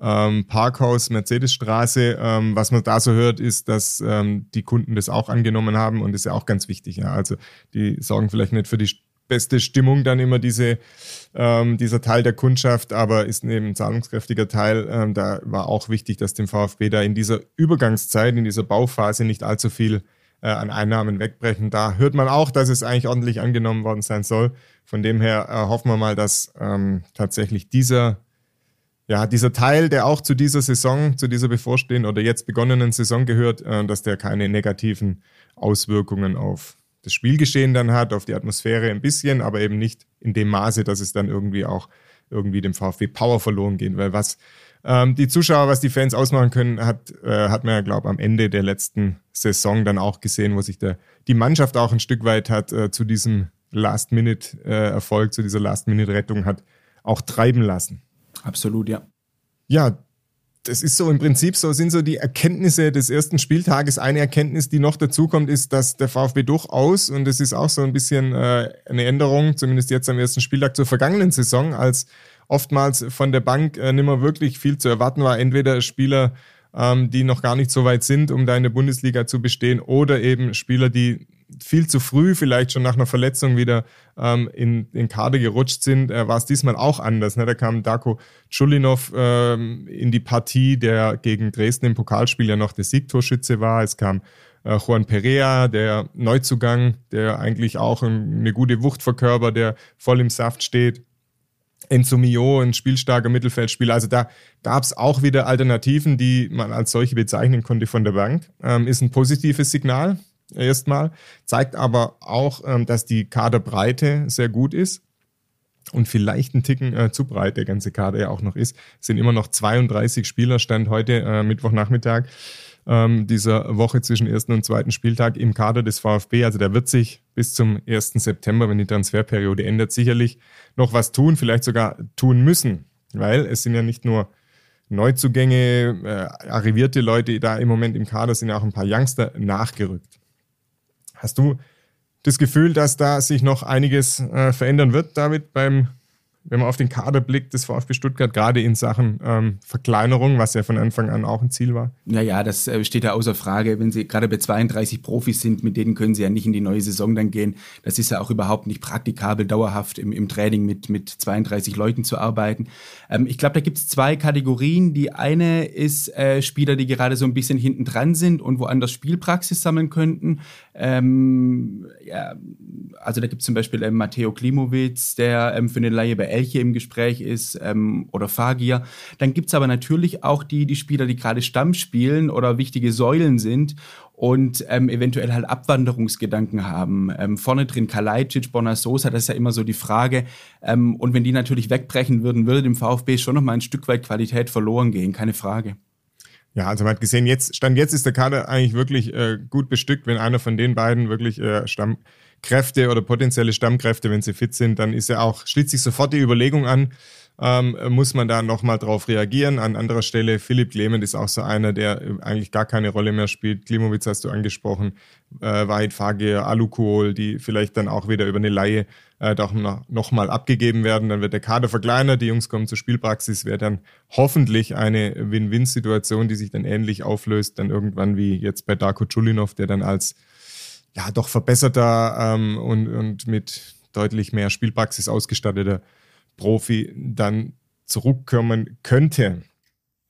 ähm, Parkhaus Mercedesstraße. Ähm, was man da so hört, ist, dass ähm, die Kunden das auch angenommen haben und das ist ja auch ganz wichtig. Ja. Also die sorgen vielleicht nicht für die beste Stimmung dann immer diese, ähm, dieser Teil der Kundschaft, aber ist eben ein zahlungskräftiger Teil. Ähm, da war auch wichtig, dass dem VfB da in dieser Übergangszeit, in dieser Bauphase nicht allzu viel äh, an Einnahmen wegbrechen. Da hört man auch, dass es eigentlich ordentlich angenommen worden sein soll. Von dem her äh, hoffen wir mal, dass ähm, tatsächlich dieser, ja, dieser Teil, der auch zu dieser Saison, zu dieser bevorstehenden oder jetzt begonnenen Saison gehört, äh, dass der keine negativen Auswirkungen auf das Spielgeschehen dann hat, auf die Atmosphäre ein bisschen, aber eben nicht in dem Maße, dass es dann irgendwie auch irgendwie dem VfB Power verloren geht. Weil was ähm, die Zuschauer, was die Fans ausmachen können, hat, äh, hat man ja, glaube am Ende der letzten Saison dann auch gesehen, wo sich der, die Mannschaft auch ein Stück weit hat äh, zu diesem Last-Minute-Erfolg, zu dieser Last-Minute-Rettung hat auch treiben lassen. Absolut, ja. Ja, das ist so im Prinzip so, sind so die Erkenntnisse des ersten Spieltages. Eine Erkenntnis, die noch dazukommt, ist, dass der VfB durchaus, und das ist auch so ein bisschen äh, eine Änderung, zumindest jetzt am ersten Spieltag zur vergangenen Saison, als oftmals von der Bank äh, nicht mehr wirklich viel zu erwarten war. Entweder Spieler, ähm, die noch gar nicht so weit sind, um da in der Bundesliga zu bestehen, oder eben Spieler, die viel zu früh vielleicht schon nach einer Verletzung wieder ähm, in den Kader gerutscht sind, äh, war es diesmal auch anders. Ne? Da kam Darko Chulinov ähm, in die Partie, der gegen Dresden im Pokalspiel ja noch der Siegtorschütze war. Es kam äh, Juan Perea, der Neuzugang, der eigentlich auch eine gute Wucht verkörpert, der voll im Saft steht. Enzo Mio, ein spielstarker Mittelfeldspieler. Also da gab es auch wieder Alternativen, die man als solche bezeichnen konnte von der Bank. Ähm, ist ein positives Signal erstmal, zeigt aber auch, ähm, dass die Kaderbreite sehr gut ist und vielleicht ein Ticken äh, zu breit der ganze Kader ja auch noch ist. Es sind immer noch 32 Spieler, stand heute äh, Mittwochnachmittag ähm, dieser Woche zwischen ersten und zweiten Spieltag im Kader des VfB. Also da wird sich bis zum 1. September, wenn die Transferperiode endet, sicherlich noch was tun, vielleicht sogar tun müssen, weil es sind ja nicht nur Neuzugänge, äh, arrivierte Leute da im Moment im Kader, sind ja auch ein paar Youngster nachgerückt. Hast du das Gefühl, dass da sich noch einiges äh, verändern wird, David, beim wenn man auf den Kader blickt des VfB Stuttgart, gerade in Sachen ähm, Verkleinerung, was ja von Anfang an auch ein Ziel war? Naja, das äh, steht ja außer Frage. Wenn Sie gerade bei 32 Profis sind, mit denen können Sie ja nicht in die neue Saison dann gehen. Das ist ja auch überhaupt nicht praktikabel, dauerhaft im, im Training mit, mit 32 Leuten zu arbeiten. Ähm, ich glaube, da gibt es zwei Kategorien. Die eine ist äh, Spieler, die gerade so ein bisschen hinten dran sind und woanders Spielpraxis sammeln könnten. Ähm, ja, also da gibt es zum Beispiel ähm, Matteo Klimowitz, der ähm, für eine Laie bei Elche im Gespräch ist ähm, oder Fagir. Dann gibt es aber natürlich auch die, die Spieler, die gerade Stamm spielen oder wichtige Säulen sind und ähm, eventuell halt Abwanderungsgedanken haben. Ähm, vorne drin Kalajdzic, Bonasosa, das ist ja immer so die Frage. Ähm, und wenn die natürlich wegbrechen würden, würde dem VfB schon noch mal ein Stück weit Qualität verloren gehen, keine Frage. Ja, also man hat gesehen, jetzt, Stand jetzt ist der Kader eigentlich wirklich äh, gut bestückt, wenn einer von den beiden wirklich äh, Stammkräfte oder potenzielle Stammkräfte, wenn sie fit sind, dann ist ja auch, schließt sich sofort die Überlegung an, ähm, muss man da nochmal drauf reagieren. An anderer Stelle, Philipp Clement ist auch so einer, der äh, eigentlich gar keine Rolle mehr spielt. Klimowitz hast du angesprochen, äh, Wahid Fagir, Alukohol, die vielleicht dann auch wieder über eine Laie äh, doch nochmal abgegeben werden. Dann wird der Kader verkleinert, die Jungs kommen zur Spielpraxis, wäre dann hoffentlich eine Win-Win-Situation, die sich dann ähnlich auflöst, dann irgendwann wie jetzt bei Darko Chulinov, der dann als ja doch verbesserter ähm, und, und mit deutlich mehr Spielpraxis ausgestatteter Profi dann zurückkommen könnte.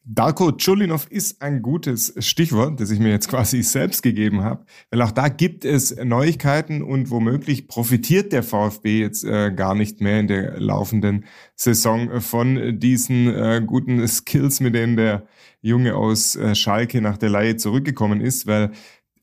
Darko Chulinov ist ein gutes Stichwort, das ich mir jetzt quasi selbst gegeben habe, weil auch da gibt es Neuigkeiten und womöglich profitiert der VfB jetzt äh, gar nicht mehr in der laufenden Saison von diesen äh, guten Skills, mit denen der Junge aus äh, Schalke nach der Leihe zurückgekommen ist, weil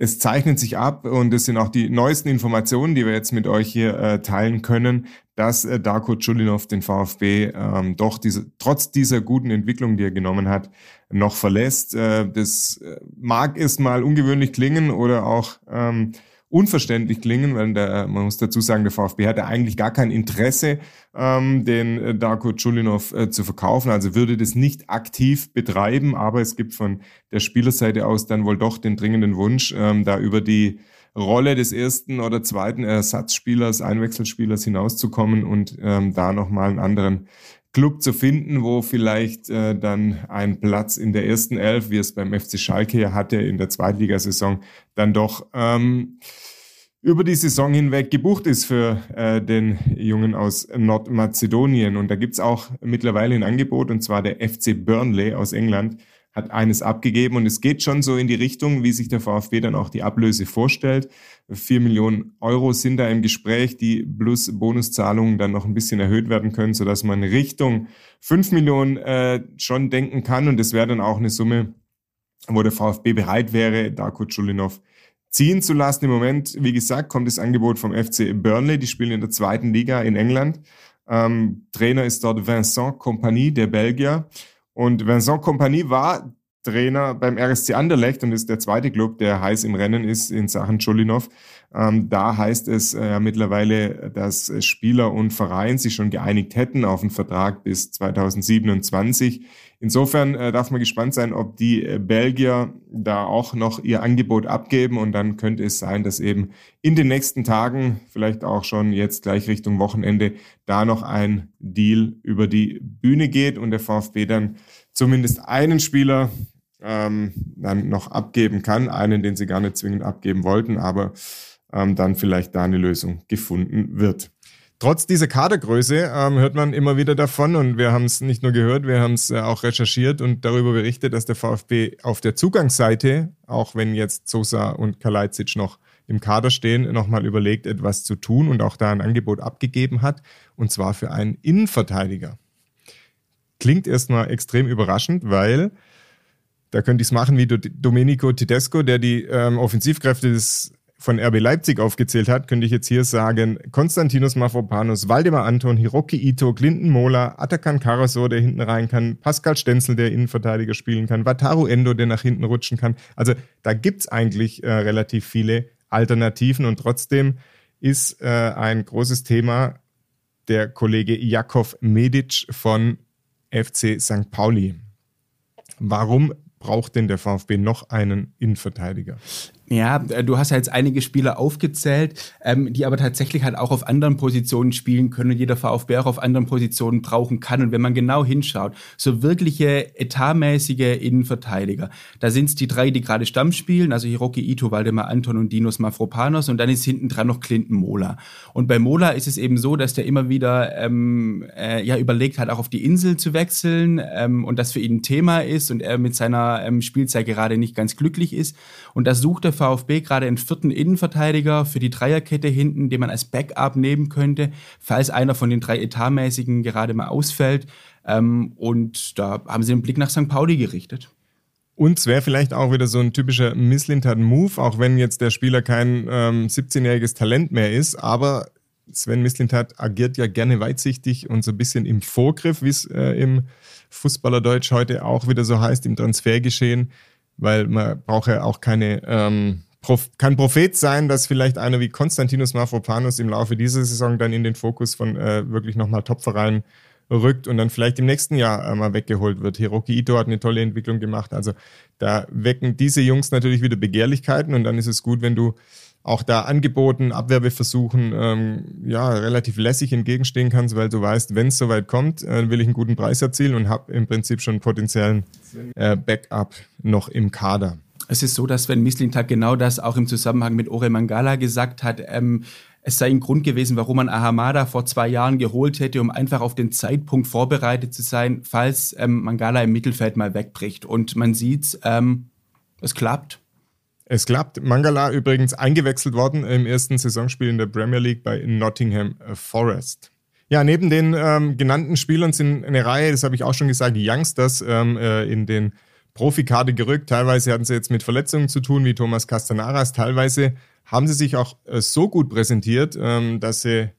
es zeichnet sich ab und es sind auch die neuesten Informationen, die wir jetzt mit euch hier äh, teilen können, dass äh, Darko Chulinov den VfB ähm, doch diese, trotz dieser guten Entwicklung, die er genommen hat, noch verlässt. Äh, das äh, mag erstmal ungewöhnlich klingen oder auch ähm, unverständlich klingen, weil der, man muss dazu sagen, der VfB hatte eigentlich gar kein Interesse, ähm, den äh, Darko Chulinov äh, zu verkaufen, also würde das nicht aktiv betreiben, aber es gibt von der Spielerseite aus dann wohl doch den dringenden Wunsch, ähm, da über die Rolle des ersten oder zweiten Ersatzspielers, Einwechselspielers hinauszukommen und ähm, da nochmal einen anderen Club zu finden, wo vielleicht äh, dann ein Platz in der ersten Elf, wie es beim FC Schalke hatte in der Zweitligasaison, dann doch ähm, über die Saison hinweg gebucht ist für äh, den Jungen aus Nordmazedonien. Und da gibt's auch mittlerweile ein Angebot, und zwar der FC Burnley aus England, hat eines abgegeben und es geht schon so in die Richtung, wie sich der VfB dann auch die Ablöse vorstellt. Vier Millionen Euro sind da im Gespräch, die plus Bonuszahlungen dann noch ein bisschen erhöht werden können, sodass man Richtung fünf Millionen äh, schon denken kann und das wäre dann auch eine Summe, wo der VfB bereit wäre, Darko Chulinov ziehen zu lassen. Im Moment, wie gesagt, kommt das Angebot vom FC Burnley, die spielen in der zweiten Liga in England. Ähm, Trainer ist dort Vincent Compagnie, der Belgier. Und Vincent Compagnie war Trainer beim RSC Anderlecht und ist der zweite Club, der heiß im Rennen ist in Sachen Chulinov. Ähm, da heißt es äh, mittlerweile, dass Spieler und Verein sich schon geeinigt hätten auf einen Vertrag bis 2027. Insofern äh, darf man gespannt sein, ob die äh, Belgier da auch noch ihr Angebot abgeben und dann könnte es sein, dass eben in den nächsten Tagen, vielleicht auch schon jetzt gleich Richtung Wochenende, da noch ein Deal über die Bühne geht und der VfB dann zumindest einen Spieler ähm, dann noch abgeben kann, einen, den sie gar nicht zwingend abgeben wollten, aber ähm, dann vielleicht da eine Lösung gefunden wird. Trotz dieser Kadergröße ähm, hört man immer wieder davon und wir haben es nicht nur gehört, wir haben es äh, auch recherchiert und darüber berichtet, dass der VfB auf der Zugangsseite, auch wenn jetzt Sosa und Kalajdzic noch im Kader stehen, nochmal überlegt, etwas zu tun und auch da ein Angebot abgegeben hat, und zwar für einen Innenverteidiger. Klingt erstmal extrem überraschend, weil da könnte ich es machen wie Domenico Tedesco, der die ähm, Offensivkräfte des von RB Leipzig aufgezählt hat, könnte ich jetzt hier sagen, Konstantinos Mafropanos, Waldemar Anton, Hiroki Ito, Clinton Mola, Atakan Karasor, der hinten rein kann, Pascal Stenzel, der Innenverteidiger spielen kann, Wataru Endo, der nach hinten rutschen kann. Also da gibt's eigentlich äh, relativ viele Alternativen und trotzdem ist äh, ein großes Thema der Kollege Jakov Medic von FC St. Pauli. Warum braucht denn der VfB noch einen Innenverteidiger? Ja, äh, du hast ja jetzt einige Spieler aufgezählt, ähm, die aber tatsächlich halt auch auf anderen Positionen spielen können und jeder VfB auch auf anderen Positionen brauchen kann. Und wenn man genau hinschaut, so wirkliche etatmäßige Innenverteidiger, da sind es die drei, die gerade Stamm spielen, also Hiroki Ito, Waldemar Anton und Dinos Mafropanos und dann ist hinten dran noch Clinton Mola. Und bei Mola ist es eben so, dass der immer wieder ähm, äh, ja überlegt hat, auch auf die Insel zu wechseln ähm, und das für ihn ein Thema ist und er mit seiner ähm, Spielzeit gerade nicht ganz glücklich ist. Und da sucht der VfB gerade einen vierten Innenverteidiger für die Dreierkette hinten, den man als Backup nehmen könnte, falls einer von den drei Etatmäßigen gerade mal ausfällt. Ähm, und da haben sie den Blick nach St. Pauli gerichtet. Und es wäre vielleicht auch wieder so ein typischer Misslintat-Move, auch wenn jetzt der Spieler kein ähm, 17-jähriges Talent mehr ist, aber Sven Mislintat agiert ja gerne weitsichtig und so ein bisschen im Vorgriff, wie es äh, im Fußballerdeutsch heute auch wieder so heißt, im Transfergeschehen weil man braucht ja auch keine, ähm, Prof kann Prophet sein, dass vielleicht einer wie Konstantinos Mafropanos im Laufe dieser Saison dann in den Fokus von äh, wirklich nochmal Topvereinen rückt und dann vielleicht im nächsten Jahr äh, mal weggeholt wird. Hiroki Ito hat eine tolle Entwicklung gemacht. Also da wecken diese Jungs natürlich wieder Begehrlichkeiten und dann ist es gut, wenn du auch da Angeboten, Abwerbeversuchen ähm, ja relativ lässig entgegenstehen kannst, weil du weißt, wenn es soweit kommt, äh, will ich einen guten Preis erzielen und habe im Prinzip schon potenziellen äh, Backup noch im Kader. Es ist so, dass Sven Mislintat genau das auch im Zusammenhang mit Ore Mangala gesagt hat. Ähm, es sei ein Grund gewesen, warum man Ahamada vor zwei Jahren geholt hätte, um einfach auf den Zeitpunkt vorbereitet zu sein, falls ähm, Mangala im Mittelfeld mal wegbricht. Und man sieht, ähm, es klappt. Es klappt. Mangala übrigens eingewechselt worden im ersten Saisonspiel in der Premier League bei Nottingham Forest. Ja, neben den ähm, genannten Spielern sind eine Reihe, das habe ich auch schon gesagt, Youngsters ähm, äh, in den Profikarte gerückt. Teilweise hatten sie jetzt mit Verletzungen zu tun, wie Thomas Castanaras. Teilweise haben sie sich auch äh, so gut präsentiert, ähm, dass sie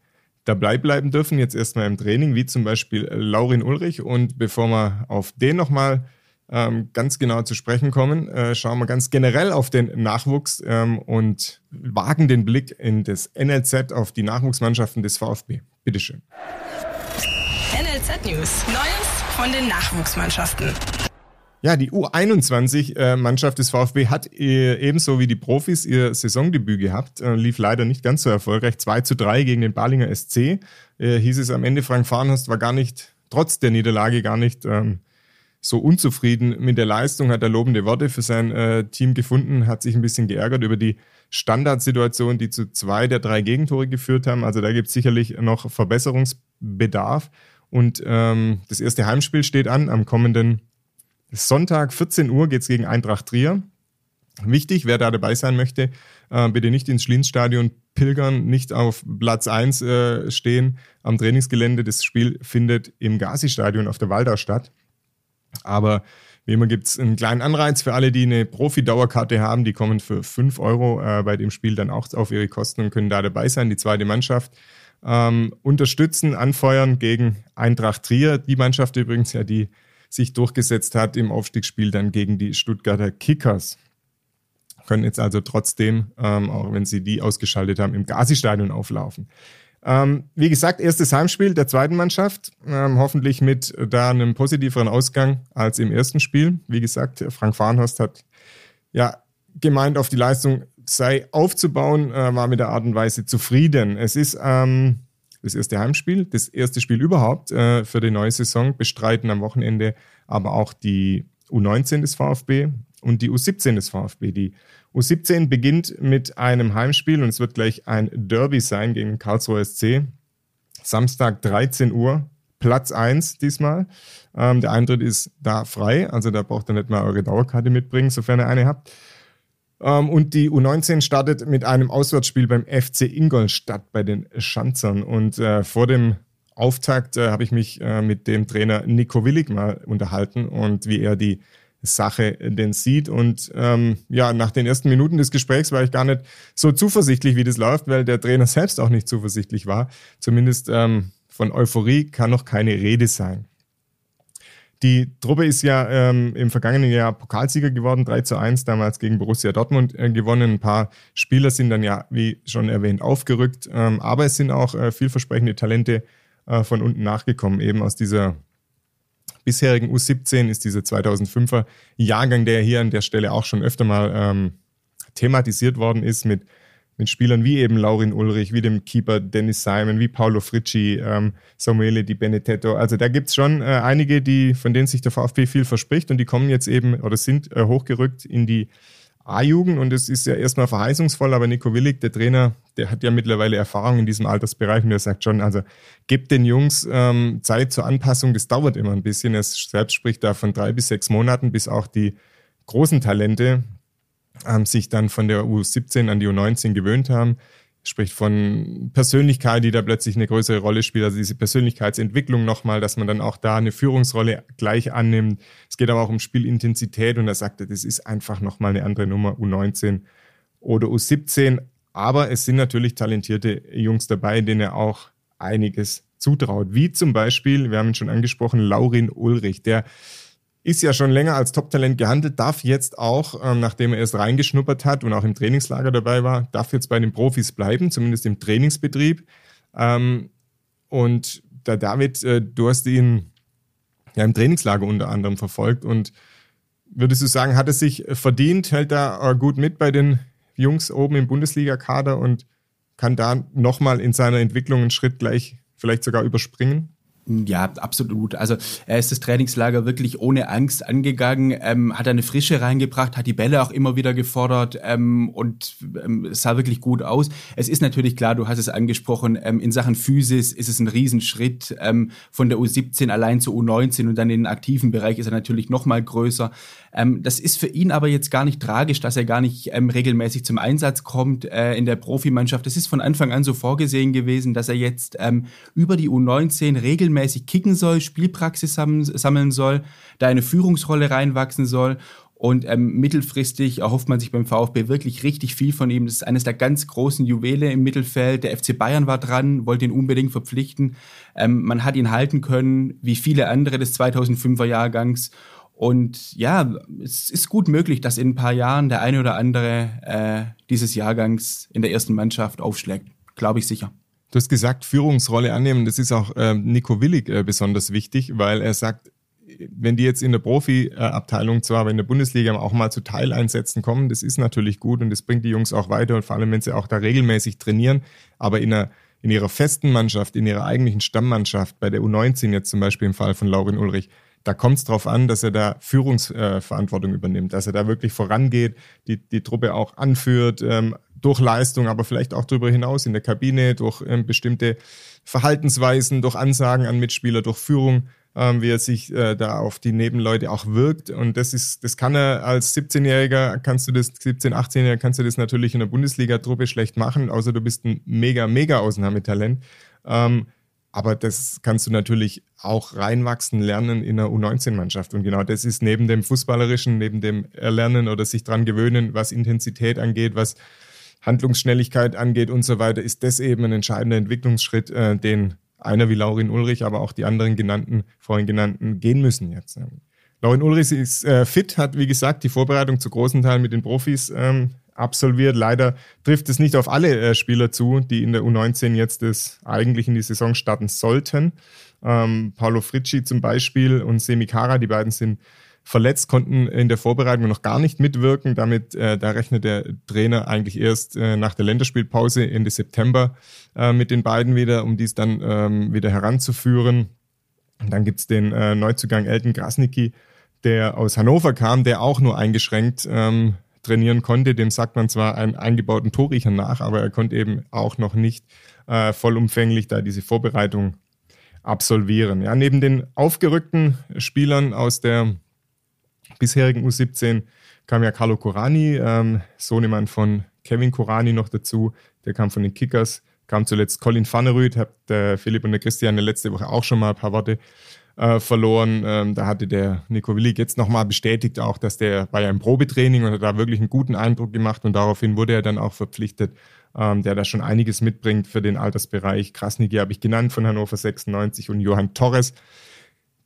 dabei bleiben dürfen, jetzt erstmal im Training, wie zum Beispiel äh, Laurin Ulrich. Und bevor wir auf den nochmal ähm, ganz genau zu sprechen kommen, äh, schauen wir ganz generell auf den Nachwuchs ähm, und wagen den Blick in das NLZ auf die Nachwuchsmannschaften des VfB. Bitteschön. NLZ News. Neues von den Nachwuchsmannschaften. Ja, die U21-Mannschaft des VfB hat äh, ebenso wie die Profis ihr Saisondebüt gehabt, äh, lief leider nicht ganz so erfolgreich. 2 zu 3 gegen den Balinger SC. Äh, hieß es am Ende, Frank Farnhorst war gar nicht, trotz der Niederlage, gar nicht ähm, so unzufrieden mit der Leistung, hat er lobende Worte für sein äh, Team gefunden, hat sich ein bisschen geärgert über die Standardsituation, die zu zwei der drei Gegentore geführt haben. Also da gibt es sicherlich noch Verbesserungsbedarf. Und ähm, das erste Heimspiel steht an. Am kommenden Sonntag 14 Uhr geht es gegen Eintracht Trier. Wichtig, wer da dabei sein möchte, äh, bitte nicht ins Schlienstadion pilgern, nicht auf Platz 1 äh, stehen am Trainingsgelände. Das Spiel findet im Gazi-Stadion auf der Waldau statt. Aber wie immer gibt es einen kleinen Anreiz für alle, die eine Profi-Dauerkarte haben. Die kommen für 5 Euro äh, bei dem Spiel dann auch auf ihre Kosten und können da dabei sein, die zweite Mannschaft. Ähm, unterstützen, anfeuern gegen Eintracht Trier. Die Mannschaft übrigens ja, die sich durchgesetzt hat im Aufstiegsspiel dann gegen die Stuttgarter Kickers. Können jetzt also trotzdem, ähm, auch wenn sie die ausgeschaltet haben, im Gazi-Stadion auflaufen. Ähm, wie gesagt, erstes Heimspiel der zweiten Mannschaft, ähm, hoffentlich mit da einem positiveren Ausgang als im ersten Spiel. Wie gesagt, Frank Farnhorst hat ja gemeint, auf die Leistung sei aufzubauen, äh, war mit der Art und Weise zufrieden. Es ist ähm, das erste Heimspiel, das erste Spiel überhaupt äh, für die neue Saison, bestreiten am Wochenende aber auch die U19 des VfB und die U17 des VfB. Die U17 beginnt mit einem Heimspiel und es wird gleich ein Derby sein gegen Karlsruhe SC. Samstag 13 Uhr, Platz 1 diesmal. Ähm, der Eintritt ist da frei, also da braucht ihr nicht mal eure Dauerkarte mitbringen, sofern ihr eine habt. Ähm, und die U19 startet mit einem Auswärtsspiel beim FC Ingolstadt bei den Schanzern. Und äh, vor dem Auftakt äh, habe ich mich äh, mit dem Trainer Nico Willig mal unterhalten und wie er die Sache denn sieht. Und ähm, ja, nach den ersten Minuten des Gesprächs war ich gar nicht so zuversichtlich, wie das läuft, weil der Trainer selbst auch nicht zuversichtlich war. Zumindest ähm, von Euphorie kann noch keine Rede sein. Die Truppe ist ja ähm, im vergangenen Jahr Pokalsieger geworden, 3 zu 1 damals gegen Borussia Dortmund äh, gewonnen. Ein paar Spieler sind dann ja, wie schon erwähnt, aufgerückt, ähm, aber es sind auch äh, vielversprechende Talente äh, von unten nachgekommen, eben aus dieser bisherigen U17 ist dieser 2005er Jahrgang, der hier an der Stelle auch schon öfter mal ähm, thematisiert worden ist mit mit Spielern wie eben Laurin Ulrich, wie dem Keeper Dennis Simon, wie Paolo Fricci, ähm, Samuele Di Benedetto. Also da gibt's schon äh, einige, die, von denen sich der VfB viel verspricht und die kommen jetzt eben oder sind äh, hochgerückt in die A-Jugend und es ist ja erstmal verheißungsvoll, aber Nico Willig, der Trainer, der hat ja mittlerweile Erfahrung in diesem Altersbereich und der sagt schon, also gebt den Jungs ähm, Zeit zur Anpassung, das dauert immer ein bisschen. Er selbst spricht da von drei bis sechs Monaten, bis auch die großen Talente, ähm, sich dann von der U17 an die U19 gewöhnt haben. Spricht von Persönlichkeit, die da plötzlich eine größere Rolle spielt, also diese Persönlichkeitsentwicklung nochmal, dass man dann auch da eine Führungsrolle gleich annimmt. Es geht aber auch um Spielintensität und er sagte, das ist einfach nochmal eine andere Nummer, U19 oder U17. Aber es sind natürlich talentierte Jungs dabei, denen er auch einiges zutraut. Wie zum Beispiel, wir haben ihn schon angesprochen, Laurin Ulrich, der ist ja schon länger als Top-Talent gehandelt, darf jetzt auch, ähm, nachdem er erst reingeschnuppert hat und auch im Trainingslager dabei war, darf jetzt bei den Profis bleiben, zumindest im Trainingsbetrieb. Ähm, und der David, äh, du hast ihn ja im Trainingslager unter anderem verfolgt und würdest du sagen, hat er sich verdient, hält da äh, gut mit bei den Jungs oben im Bundesliga-Kader und kann da nochmal in seiner Entwicklung einen Schritt gleich vielleicht sogar überspringen? Ja, absolut. Also er ist das Trainingslager wirklich ohne Angst angegangen, ähm, hat eine Frische reingebracht, hat die Bälle auch immer wieder gefordert ähm, und ähm, es sah wirklich gut aus. Es ist natürlich klar, du hast es angesprochen, ähm, in Sachen Physis ist es ein Riesenschritt ähm, von der U17 allein zur U19 und dann in den aktiven Bereich ist er natürlich noch mal größer. Ähm, das ist für ihn aber jetzt gar nicht tragisch, dass er gar nicht ähm, regelmäßig zum Einsatz kommt äh, in der Profimannschaft. Es ist von Anfang an so vorgesehen gewesen, dass er jetzt ähm, über die U19 regelmäßig regelmäßig kicken soll, Spielpraxis sammeln soll, da eine Führungsrolle reinwachsen soll. Und ähm, mittelfristig erhofft man sich beim VfB wirklich richtig viel von ihm. Das ist eines der ganz großen Juwele im Mittelfeld. Der FC Bayern war dran, wollte ihn unbedingt verpflichten. Ähm, man hat ihn halten können, wie viele andere des 2005er Jahrgangs. Und ja, es ist gut möglich, dass in ein paar Jahren der eine oder andere äh, dieses Jahrgangs in der ersten Mannschaft aufschlägt. Glaube ich sicher. Du hast gesagt, Führungsrolle annehmen. Das ist auch äh, Nico Willig äh, besonders wichtig, weil er sagt, wenn die jetzt in der Profi-Abteilung zwar, aber in der Bundesliga auch mal zu Teileinsätzen kommen, das ist natürlich gut und das bringt die Jungs auch weiter und vor allem, wenn sie auch da regelmäßig trainieren, aber in, einer, in ihrer festen Mannschaft, in ihrer eigentlichen Stammmannschaft, bei der U19 jetzt zum Beispiel im Fall von Laurin Ulrich, da kommt es darauf an, dass er da Führungsverantwortung übernimmt, dass er da wirklich vorangeht, die, die Truppe auch anführt, ähm, durch Leistung, aber vielleicht auch darüber hinaus in der Kabine, durch ähm, bestimmte Verhaltensweisen, durch Ansagen an Mitspieler, durch Führung, ähm, wie er sich äh, da auf die Nebenleute auch wirkt. Und das ist, das kann er als 17-Jähriger, kannst du das, 17, 18-Jähriger, kannst du das natürlich in der Bundesliga-Truppe schlecht machen, außer du bist ein mega, mega Ausnahmetalent. Ähm, aber das kannst du natürlich auch reinwachsen lernen in einer U19-Mannschaft. Und genau das ist neben dem Fußballerischen, neben dem Erlernen oder sich dran gewöhnen, was Intensität angeht, was Handlungsschnelligkeit angeht und so weiter, ist das eben ein entscheidender Entwicklungsschritt, äh, den einer wie Laurin Ulrich, aber auch die anderen genannten, vorhin genannten, gehen müssen jetzt. Laurin Ulrich ist äh, fit, hat wie gesagt die Vorbereitung zu großen Teilen mit den Profis ähm, absolviert. Leider trifft es nicht auf alle äh, Spieler zu, die in der U19 jetzt das eigentlich in die Saison starten sollten. Ähm, Paolo Fricci zum Beispiel und Semi Kara, die beiden sind verletzt, konnten in der Vorbereitung noch gar nicht mitwirken. Damit, äh, da rechnet der Trainer eigentlich erst äh, nach der Länderspielpause Ende September äh, mit den beiden wieder, um dies dann ähm, wieder heranzuführen. Und dann gibt's den äh, Neuzugang Elton Grasnicki, der aus Hannover kam, der auch nur eingeschränkt ähm, trainieren konnte. Dem sagt man zwar einen eingebauten Torriecher nach, aber er konnte eben auch noch nicht äh, vollumfänglich da diese Vorbereitung absolvieren. Ja, neben den aufgerückten Spielern aus der bisherigen U17 kam ja Carlo Corani, ähm, Sohnemann von Kevin Corani noch dazu. Der kam von den Kickers. Kam zuletzt Colin Fannerüth, hat der Philipp und der Christian letzte Woche auch schon mal ein paar Worte äh, verloren. Ähm, da hatte der Nico Willig jetzt nochmal bestätigt auch, dass der war ja im Probetraining und hat da wirklich einen guten Eindruck gemacht und daraufhin wurde er dann auch verpflichtet, ähm, der da schon einiges mitbringt für den Altersbereich. Krasniki habe ich genannt von Hannover 96 und Johann Torres.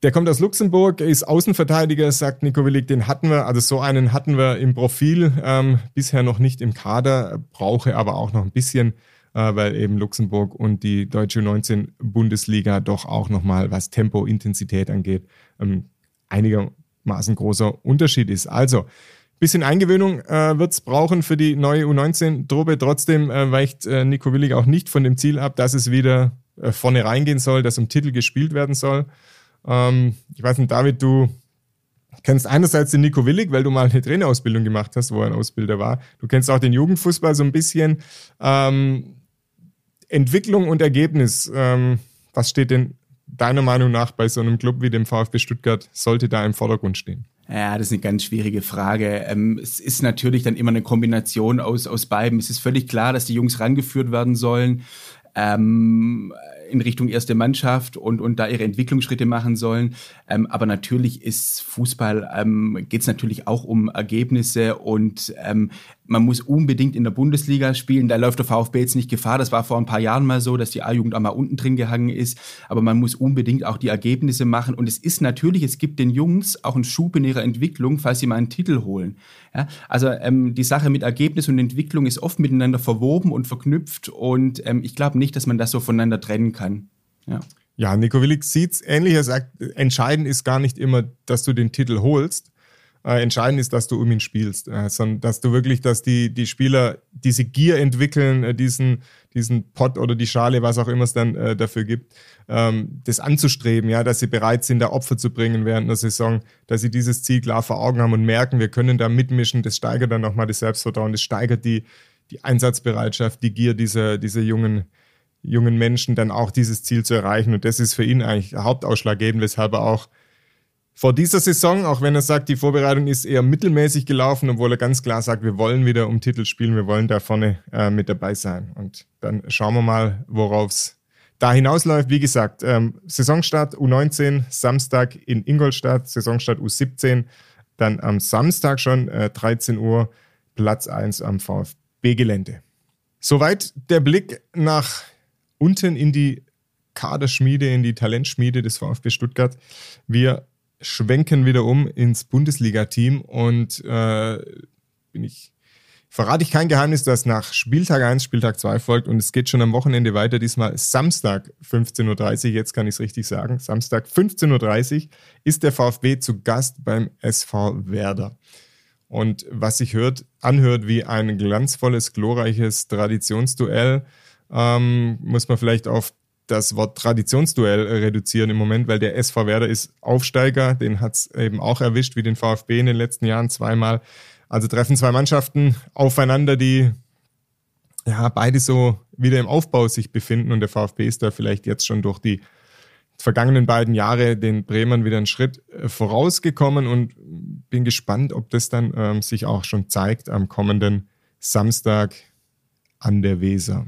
Der kommt aus Luxemburg, ist Außenverteidiger, sagt Nico Willig, den hatten wir, also so einen hatten wir im Profil, ähm, bisher noch nicht im Kader, brauche aber auch noch ein bisschen äh, weil eben Luxemburg und die deutsche 19 Bundesliga doch auch nochmal, was Tempo, Intensität angeht, ähm, einigermaßen großer Unterschied ist. Also, bisschen Eingewöhnung äh, wird es brauchen für die neue U19-Truppe. Trotzdem äh, weicht äh, Nico Willig auch nicht von dem Ziel ab, dass es wieder äh, vorne reingehen soll, dass um Titel gespielt werden soll. Ähm, ich weiß nicht, David, du kennst einerseits den Nico Willig, weil du mal eine Trainerausbildung gemacht hast, wo er ein Ausbilder war. Du kennst auch den Jugendfußball so ein bisschen. Ähm, Entwicklung und Ergebnis, ähm, was steht denn deiner Meinung nach bei so einem Club wie dem VfB Stuttgart, sollte da im Vordergrund stehen? Ja, das ist eine ganz schwierige Frage. Ähm, es ist natürlich dann immer eine Kombination aus, aus beiden. Es ist völlig klar, dass die Jungs rangeführt werden sollen. Ähm, in Richtung erste Mannschaft und, und da ihre Entwicklungsschritte machen sollen. Ähm, aber natürlich ist Fußball, ähm, geht es natürlich auch um Ergebnisse und ähm, man muss unbedingt in der Bundesliga spielen. Da läuft der VfB jetzt nicht Gefahr. Das war vor ein paar Jahren mal so, dass die A-Jugend auch mal unten drin gehangen ist. Aber man muss unbedingt auch die Ergebnisse machen. Und es ist natürlich, es gibt den Jungs auch einen Schub in ihrer Entwicklung, falls sie mal einen Titel holen. Ja, also ähm, die Sache mit Ergebnis und Entwicklung ist oft miteinander verwoben und verknüpft. Und ähm, ich glaube nicht, dass man das so voneinander trennen kann. Ja. Ja, Nico Willig sieht es ähnlich. Er sagt, entscheidend ist gar nicht immer, dass du den Titel holst, äh, entscheidend ist, dass du um ihn spielst, äh, sondern dass du wirklich, dass die, die Spieler diese Gier entwickeln, äh, diesen, diesen Pot oder die Schale, was auch immer es dann äh, dafür gibt, ähm, das anzustreben, ja, dass sie bereit sind, da Opfer zu bringen während der Saison, dass sie dieses Ziel klar vor Augen haben und merken, wir können da mitmischen, das steigert dann nochmal das Selbstvertrauen, das steigert die, die Einsatzbereitschaft, die Gier dieser, dieser jungen, jungen Menschen, dann auch dieses Ziel zu erreichen. Und das ist für ihn eigentlich hauptausschlaggebend, weshalb er auch vor dieser Saison, auch wenn er sagt, die Vorbereitung ist eher mittelmäßig gelaufen, obwohl er ganz klar sagt, wir wollen wieder um Titel spielen, wir wollen da vorne äh, mit dabei sein. Und dann schauen wir mal, worauf es da hinausläuft. Wie gesagt, ähm, Saisonstart U19, Samstag in Ingolstadt, Saisonstart U17, dann am Samstag schon äh, 13 Uhr, Platz 1 am VfB-Gelände. Soweit der Blick nach unten in die Kaderschmiede, in die Talentschmiede des VfB Stuttgart. Wir schwenken wieder um ins Bundesliga-Team und äh, bin ich verrate ich kein Geheimnis, dass nach Spieltag 1 Spieltag 2 folgt und es geht schon am Wochenende weiter, diesmal Samstag 15.30 Uhr, jetzt kann ich es richtig sagen, Samstag 15.30 Uhr ist der VfB zu Gast beim SV Werder. Und was sich hört, anhört wie ein glanzvolles, glorreiches Traditionsduell, ähm, muss man vielleicht auf das Wort Traditionsduell reduzieren im Moment, weil der SV Werder ist Aufsteiger, den hat es eben auch erwischt, wie den VfB in den letzten Jahren zweimal. Also treffen zwei Mannschaften aufeinander, die ja beide so wieder im Aufbau sich befinden und der VfB ist da vielleicht jetzt schon durch die vergangenen beiden Jahre den Bremern wieder einen Schritt äh, vorausgekommen und bin gespannt, ob das dann ähm, sich auch schon zeigt am kommenden Samstag an der Weser.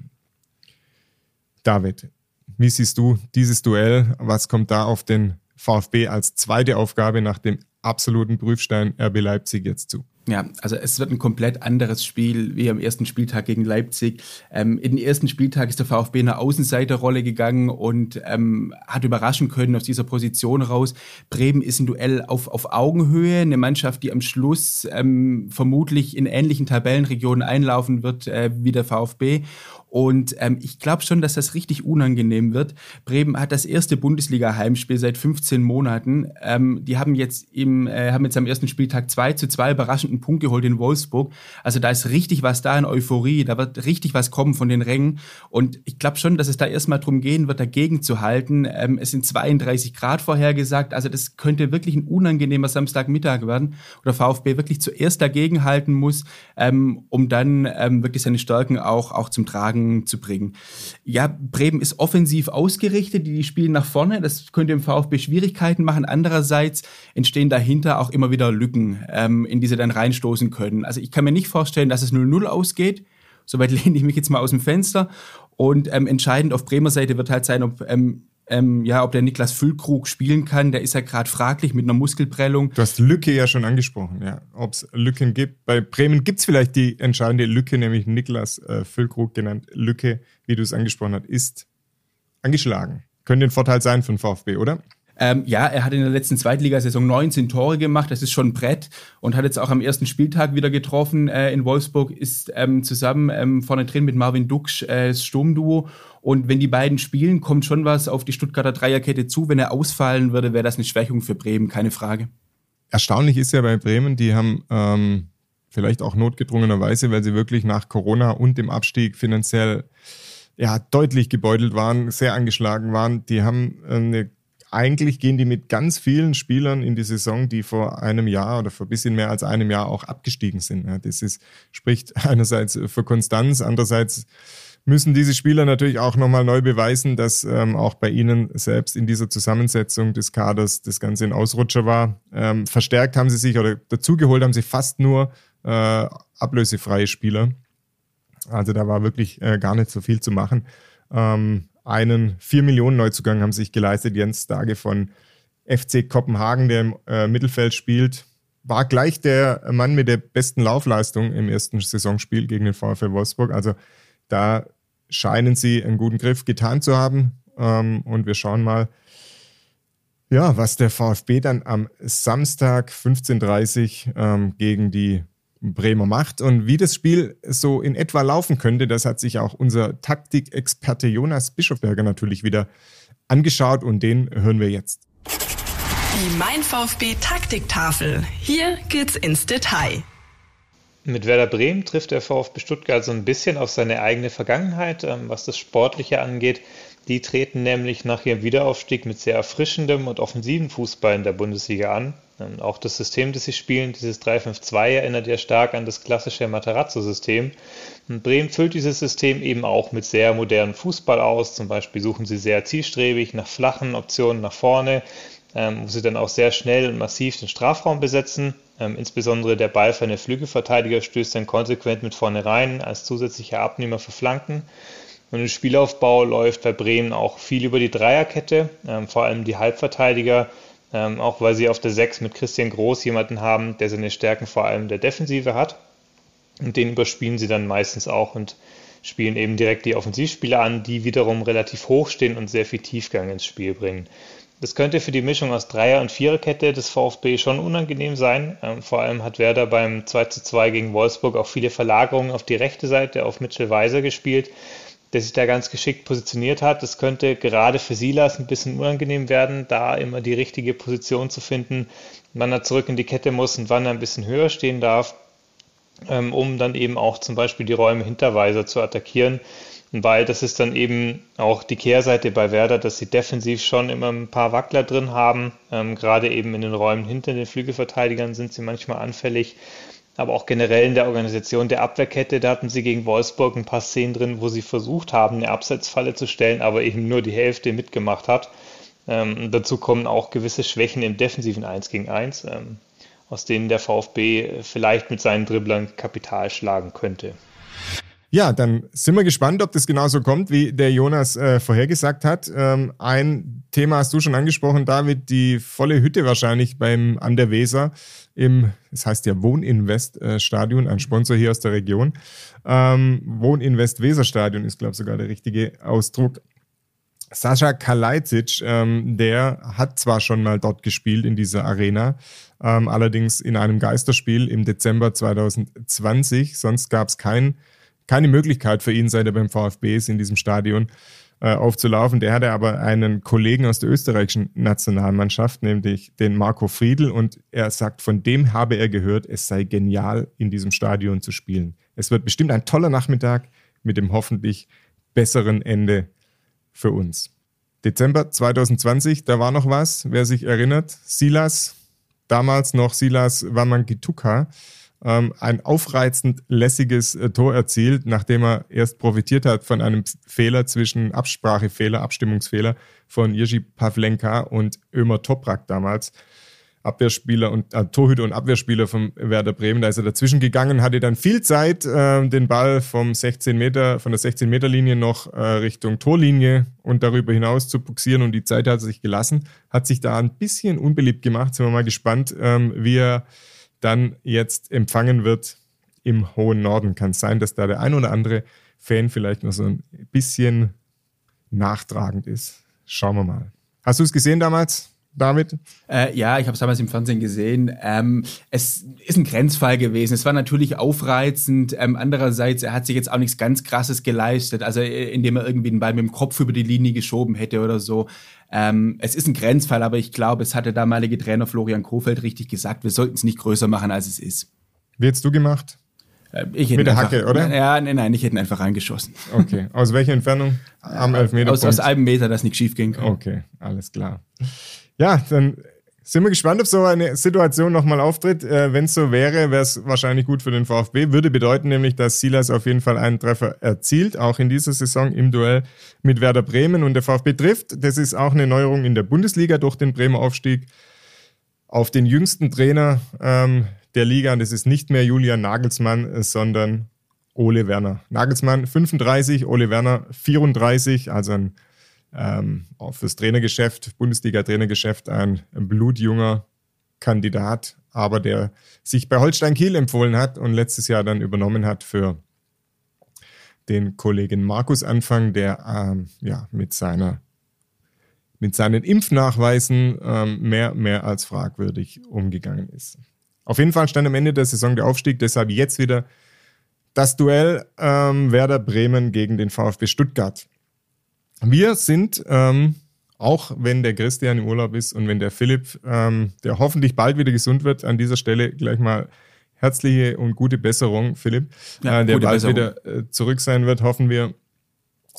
David, wie siehst du dieses Duell? Was kommt da auf den VfB als zweite Aufgabe nach dem absoluten Prüfstein RB Leipzig jetzt zu? Ja, also es wird ein komplett anderes Spiel wie am ersten Spieltag gegen Leipzig. Ähm, in den ersten Spieltag ist der VfB in eine Außenseiterrolle gegangen und ähm, hat überraschen können aus dieser Position raus. Bremen ist ein Duell auf, auf Augenhöhe, eine Mannschaft, die am Schluss ähm, vermutlich in ähnlichen Tabellenregionen einlaufen wird äh, wie der VfB. Und ähm, ich glaube schon, dass das richtig unangenehm wird. Bremen hat das erste Bundesliga-Heimspiel seit 15 Monaten. Ähm, die haben jetzt im, äh, haben jetzt am ersten Spieltag 2 zu 2 überraschenden Punkt geholt in Wolfsburg. Also da ist richtig was da in Euphorie, da wird richtig was kommen von den Rängen. Und ich glaube schon, dass es da erstmal drum gehen wird, dagegen zu halten. Ähm, es sind 32 Grad vorhergesagt. Also das könnte wirklich ein unangenehmer Samstagmittag werden, wo der VfB wirklich zuerst dagegen halten muss, ähm, um dann ähm, wirklich seine Stärken auch, auch zum Tragen zu bringen. Ja, Bremen ist offensiv ausgerichtet, die, spielen nach vorne, das könnte im VfB Schwierigkeiten machen. Andererseits entstehen dahinter auch immer wieder Lücken, ähm, in die sie dann reinstoßen können. Also ich kann mir nicht vorstellen, dass es 0-0 ausgeht. Soweit lehne ich mich jetzt mal aus dem Fenster. Und ähm, entscheidend auf Bremer Seite wird halt sein, ob ähm, ähm, ja, ob der Niklas Füllkrug spielen kann, der ist ja gerade fraglich mit einer Muskelprellung. Du hast Lücke ja schon angesprochen, ja. Ob es Lücken gibt. Bei Bremen gibt es vielleicht die entscheidende Lücke, nämlich Niklas äh, Füllkrug genannt. Lücke, wie du es angesprochen hast, ist angeschlagen. Könnte ein Vorteil sein für den VfB, oder? Ähm, ja, er hat in der letzten Zweitligasaison 19 Tore gemacht, das ist schon ein Brett und hat jetzt auch am ersten Spieltag wieder getroffen äh, in Wolfsburg, ist ähm, zusammen ähm, vorne drin mit Marvin Duksch äh, das Sturmduo und wenn die beiden spielen, kommt schon was auf die Stuttgarter Dreierkette zu. Wenn er ausfallen würde, wäre das eine Schwächung für Bremen, keine Frage. Erstaunlich ist ja bei Bremen, die haben ähm, vielleicht auch notgedrungenerweise, weil sie wirklich nach Corona und dem Abstieg finanziell ja deutlich gebeutelt waren, sehr angeschlagen waren. Die haben eine eigentlich gehen die mit ganz vielen Spielern in die Saison, die vor einem Jahr oder vor ein bisschen mehr als einem Jahr auch abgestiegen sind. Das ist, spricht einerseits für Konstanz, andererseits müssen diese Spieler natürlich auch nochmal neu beweisen, dass ähm, auch bei ihnen selbst in dieser Zusammensetzung des Kaders das Ganze ein Ausrutscher war. Ähm, verstärkt haben sie sich oder dazugeholt haben sie fast nur äh, ablösefreie Spieler. Also da war wirklich äh, gar nicht so viel zu machen. Ähm, einen 4 Millionen Neuzugang haben sich geleistet. Jens Dage von FC Kopenhagen, der im äh, Mittelfeld spielt, war gleich der Mann mit der besten Laufleistung im ersten Saisonspiel gegen den VfL Wolfsburg. Also da scheinen sie einen guten Griff getan zu haben. Ähm, und wir schauen mal, ja, was der VfB dann am Samstag 15.30 Uhr ähm, gegen die Bremer macht. Und wie das Spiel so in etwa laufen könnte, das hat sich auch unser Taktikexperte Jonas Bischofberger natürlich wieder angeschaut und den hören wir jetzt. Die Mein VfB Taktiktafel. Hier geht's ins Detail. Mit Werder Bremen trifft der VfB Stuttgart so ein bisschen auf seine eigene Vergangenheit, ähm, was das Sportliche angeht. Die treten nämlich nach ihrem Wiederaufstieg mit sehr erfrischendem und offensiven Fußball in der Bundesliga an. Ähm, auch das System, das sie spielen, dieses 3-5-2, erinnert ja stark an das klassische Matarazzo-System. Bremen füllt dieses System eben auch mit sehr modernem Fußball aus. Zum Beispiel suchen sie sehr zielstrebig nach flachen Optionen nach vorne, ähm, wo sie dann auch sehr schnell und massiv den Strafraum besetzen. Ähm, insbesondere der Ball für eine Flügelverteidiger stößt dann konsequent mit vorne rein als zusätzlicher Abnehmer für Flanken. Und im Spielaufbau läuft bei Bremen auch viel über die Dreierkette, vor allem die Halbverteidiger, ähm, auch weil sie auf der 6 mit Christian Groß jemanden haben, der seine Stärken vor allem der Defensive hat. Und den überspielen sie dann meistens auch und spielen eben direkt die Offensivspieler an, die wiederum relativ hoch stehen und sehr viel Tiefgang ins Spiel bringen. Das könnte für die Mischung aus Dreier- und Viererkette des VfB schon unangenehm sein. Ähm, vor allem hat Werder beim 2:2 gegen Wolfsburg auch viele Verlagerungen auf die rechte Seite auf Mitchell Weiser gespielt, der sich da ganz geschickt positioniert hat. Das könnte gerade für Silas ein bisschen unangenehm werden, da immer die richtige Position zu finden, wann er zurück in die Kette muss und wann er ein bisschen höher stehen darf, ähm, um dann eben auch zum Beispiel die Räume hinter Weiser zu attackieren weil das ist dann eben auch die Kehrseite bei Werder, dass sie defensiv schon immer ein paar Wackler drin haben. Ähm, gerade eben in den Räumen hinter den Flügelverteidigern sind sie manchmal anfällig. Aber auch generell in der Organisation der Abwehrkette, da hatten sie gegen Wolfsburg ein paar Szenen drin, wo sie versucht haben, eine Abseitsfalle zu stellen, aber eben nur die Hälfte mitgemacht hat. Ähm, dazu kommen auch gewisse Schwächen im defensiven 1 gegen 1, ähm, aus denen der VfB vielleicht mit seinen Dribblern Kapital schlagen könnte. Ja, dann sind wir gespannt, ob das genauso kommt, wie der Jonas äh, vorhergesagt hat. Ähm, ein Thema hast du schon angesprochen, David, die volle Hütte wahrscheinlich beim an der Weser im, das heißt ja Wohninvest äh, ein Sponsor hier aus der Region. Ähm, Wohninvest Weser Stadion ist, glaube ich, sogar der richtige Ausdruck. Sascha Kalajdzic, ähm, der hat zwar schon mal dort gespielt in dieser Arena, ähm, allerdings in einem Geisterspiel im Dezember 2020. Sonst gab es kein keine Möglichkeit für ihn, seit er beim VfB ist, in diesem Stadion äh, aufzulaufen. Der hatte aber einen Kollegen aus der österreichischen Nationalmannschaft, nämlich den Marco Friedl, und er sagt, von dem habe er gehört, es sei genial, in diesem Stadion zu spielen. Es wird bestimmt ein toller Nachmittag mit dem hoffentlich besseren Ende für uns. Dezember 2020, da war noch was, wer sich erinnert. Silas, damals noch Silas Wamangituka, ähm, ein aufreizend lässiges äh, Tor erzielt, nachdem er erst profitiert hat von einem Fehler zwischen Absprachefehler, Abstimmungsfehler von Jiří Pavlenka und Ömer Toprak damals. Abwehrspieler und äh, Torhüter und Abwehrspieler vom Werder Bremen. Da ist er dazwischen gegangen, hatte dann viel Zeit, äh, den Ball vom 16 Meter, von der 16 Meter Linie noch äh, Richtung Torlinie und darüber hinaus zu buxieren und die Zeit hat er sich gelassen, hat sich da ein bisschen unbeliebt gemacht. Sind wir mal gespannt, ähm, wie er dann jetzt empfangen wird im hohen Norden. Kann es sein, dass da der ein oder andere Fan vielleicht noch so ein bisschen nachtragend ist. Schauen wir mal. Hast du es gesehen damals? David? Äh, ja, ich habe es damals im Fernsehen gesehen. Ähm, es ist ein Grenzfall gewesen. Es war natürlich aufreizend. Ähm, andererseits, er hat sich jetzt auch nichts ganz Krasses geleistet, also äh, indem er irgendwie den Ball mit dem Kopf über die Linie geschoben hätte oder so. Ähm, es ist ein Grenzfall, aber ich glaube, es hat der damalige Trainer Florian Kofeld richtig gesagt. Wir sollten es nicht größer machen, als es ist. Wie hättest du gemacht? Äh, ich Mit der einfach, Hacke, oder? Ja, nein, nein, ich hätte ihn einfach reingeschossen. Okay. Aus welcher Entfernung? Am Elfmeter. Aus, aus einem Meter, dass nicht schief ging. Okay, alles klar. Ja, dann sind wir gespannt, ob so eine Situation nochmal auftritt. Äh, Wenn es so wäre, wäre es wahrscheinlich gut für den VfB. Würde bedeuten nämlich, dass Silas auf jeden Fall einen Treffer erzielt, auch in dieser Saison im Duell mit Werder Bremen und der VfB trifft. Das ist auch eine Neuerung in der Bundesliga durch den Bremer Aufstieg auf den jüngsten Trainer ähm, der Liga. Und das ist nicht mehr Julian Nagelsmann, sondern Ole Werner. Nagelsmann 35, Ole Werner 34, also ein ähm, fürs Trainergeschäft, Bundesliga-Trainergeschäft, ein, ein blutjunger Kandidat, aber der sich bei Holstein Kiel empfohlen hat und letztes Jahr dann übernommen hat für den Kollegen Markus Anfang, der ähm, ja mit seiner mit seinen Impfnachweisen ähm, mehr mehr als fragwürdig umgegangen ist. Auf jeden Fall stand am Ende der Saison der Aufstieg, deshalb jetzt wieder das Duell ähm, Werder Bremen gegen den VfB Stuttgart. Wir sind, ähm, auch wenn der Christian im Urlaub ist und wenn der Philipp, ähm, der hoffentlich bald wieder gesund wird, an dieser Stelle gleich mal herzliche und gute Besserung, Philipp, ja, äh, der bald Besserung. wieder äh, zurück sein wird, hoffen wir.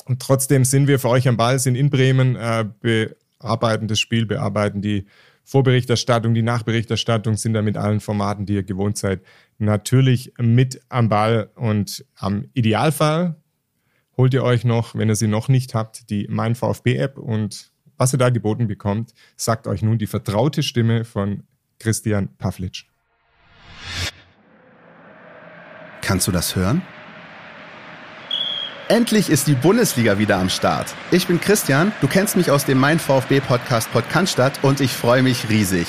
Und trotzdem sind wir für euch am Ball, sind in Bremen, äh, bearbeiten das Spiel, bearbeiten die Vorberichterstattung, die Nachberichterstattung, sind da mit allen Formaten, die ihr gewohnt seid, natürlich mit am Ball und am Idealfall holt ihr euch noch, wenn ihr sie noch nicht habt, die Mein VfB-App und was ihr da geboten bekommt, sagt euch nun die vertraute Stimme von Christian Pavlic. Kannst du das hören? Endlich ist die Bundesliga wieder am Start. Ich bin Christian, du kennst mich aus dem Mein VfB Podcast Podcast und ich freue mich riesig.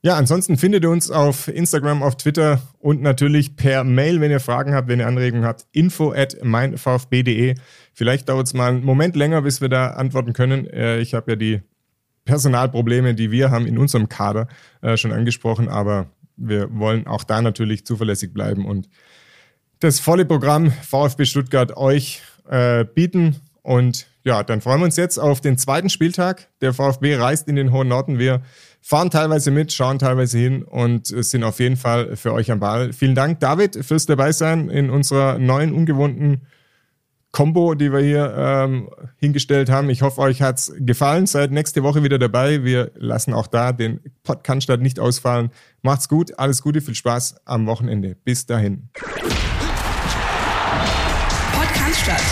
Ja, ansonsten findet ihr uns auf Instagram, auf Twitter und natürlich per Mail, wenn ihr Fragen habt, wenn ihr Anregungen habt, info at meinvfb.de. Vielleicht dauert es mal einen Moment länger, bis wir da antworten können. Äh, ich habe ja die Personalprobleme, die wir haben in unserem Kader äh, schon angesprochen, aber wir wollen auch da natürlich zuverlässig bleiben und das volle Programm VfB Stuttgart euch äh, bieten. Und ja, dann freuen wir uns jetzt auf den zweiten Spieltag. Der VfB reist in den hohen Norden. Wir fahren teilweise mit, schauen teilweise hin und sind auf jeden Fall für euch am Ball. Vielen Dank, David, fürs Dabeisein in unserer neuen, ungewohnten Combo, die wir hier ähm, hingestellt haben. Ich hoffe, euch hat's gefallen. Seid nächste Woche wieder dabei. Wir lassen auch da den Podcast nicht ausfallen. Macht's gut, alles Gute, viel Spaß am Wochenende. Bis dahin. Podcast statt.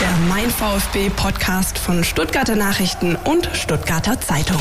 Der Mein VfB Podcast von Stuttgarter Nachrichten und Stuttgarter Zeitung.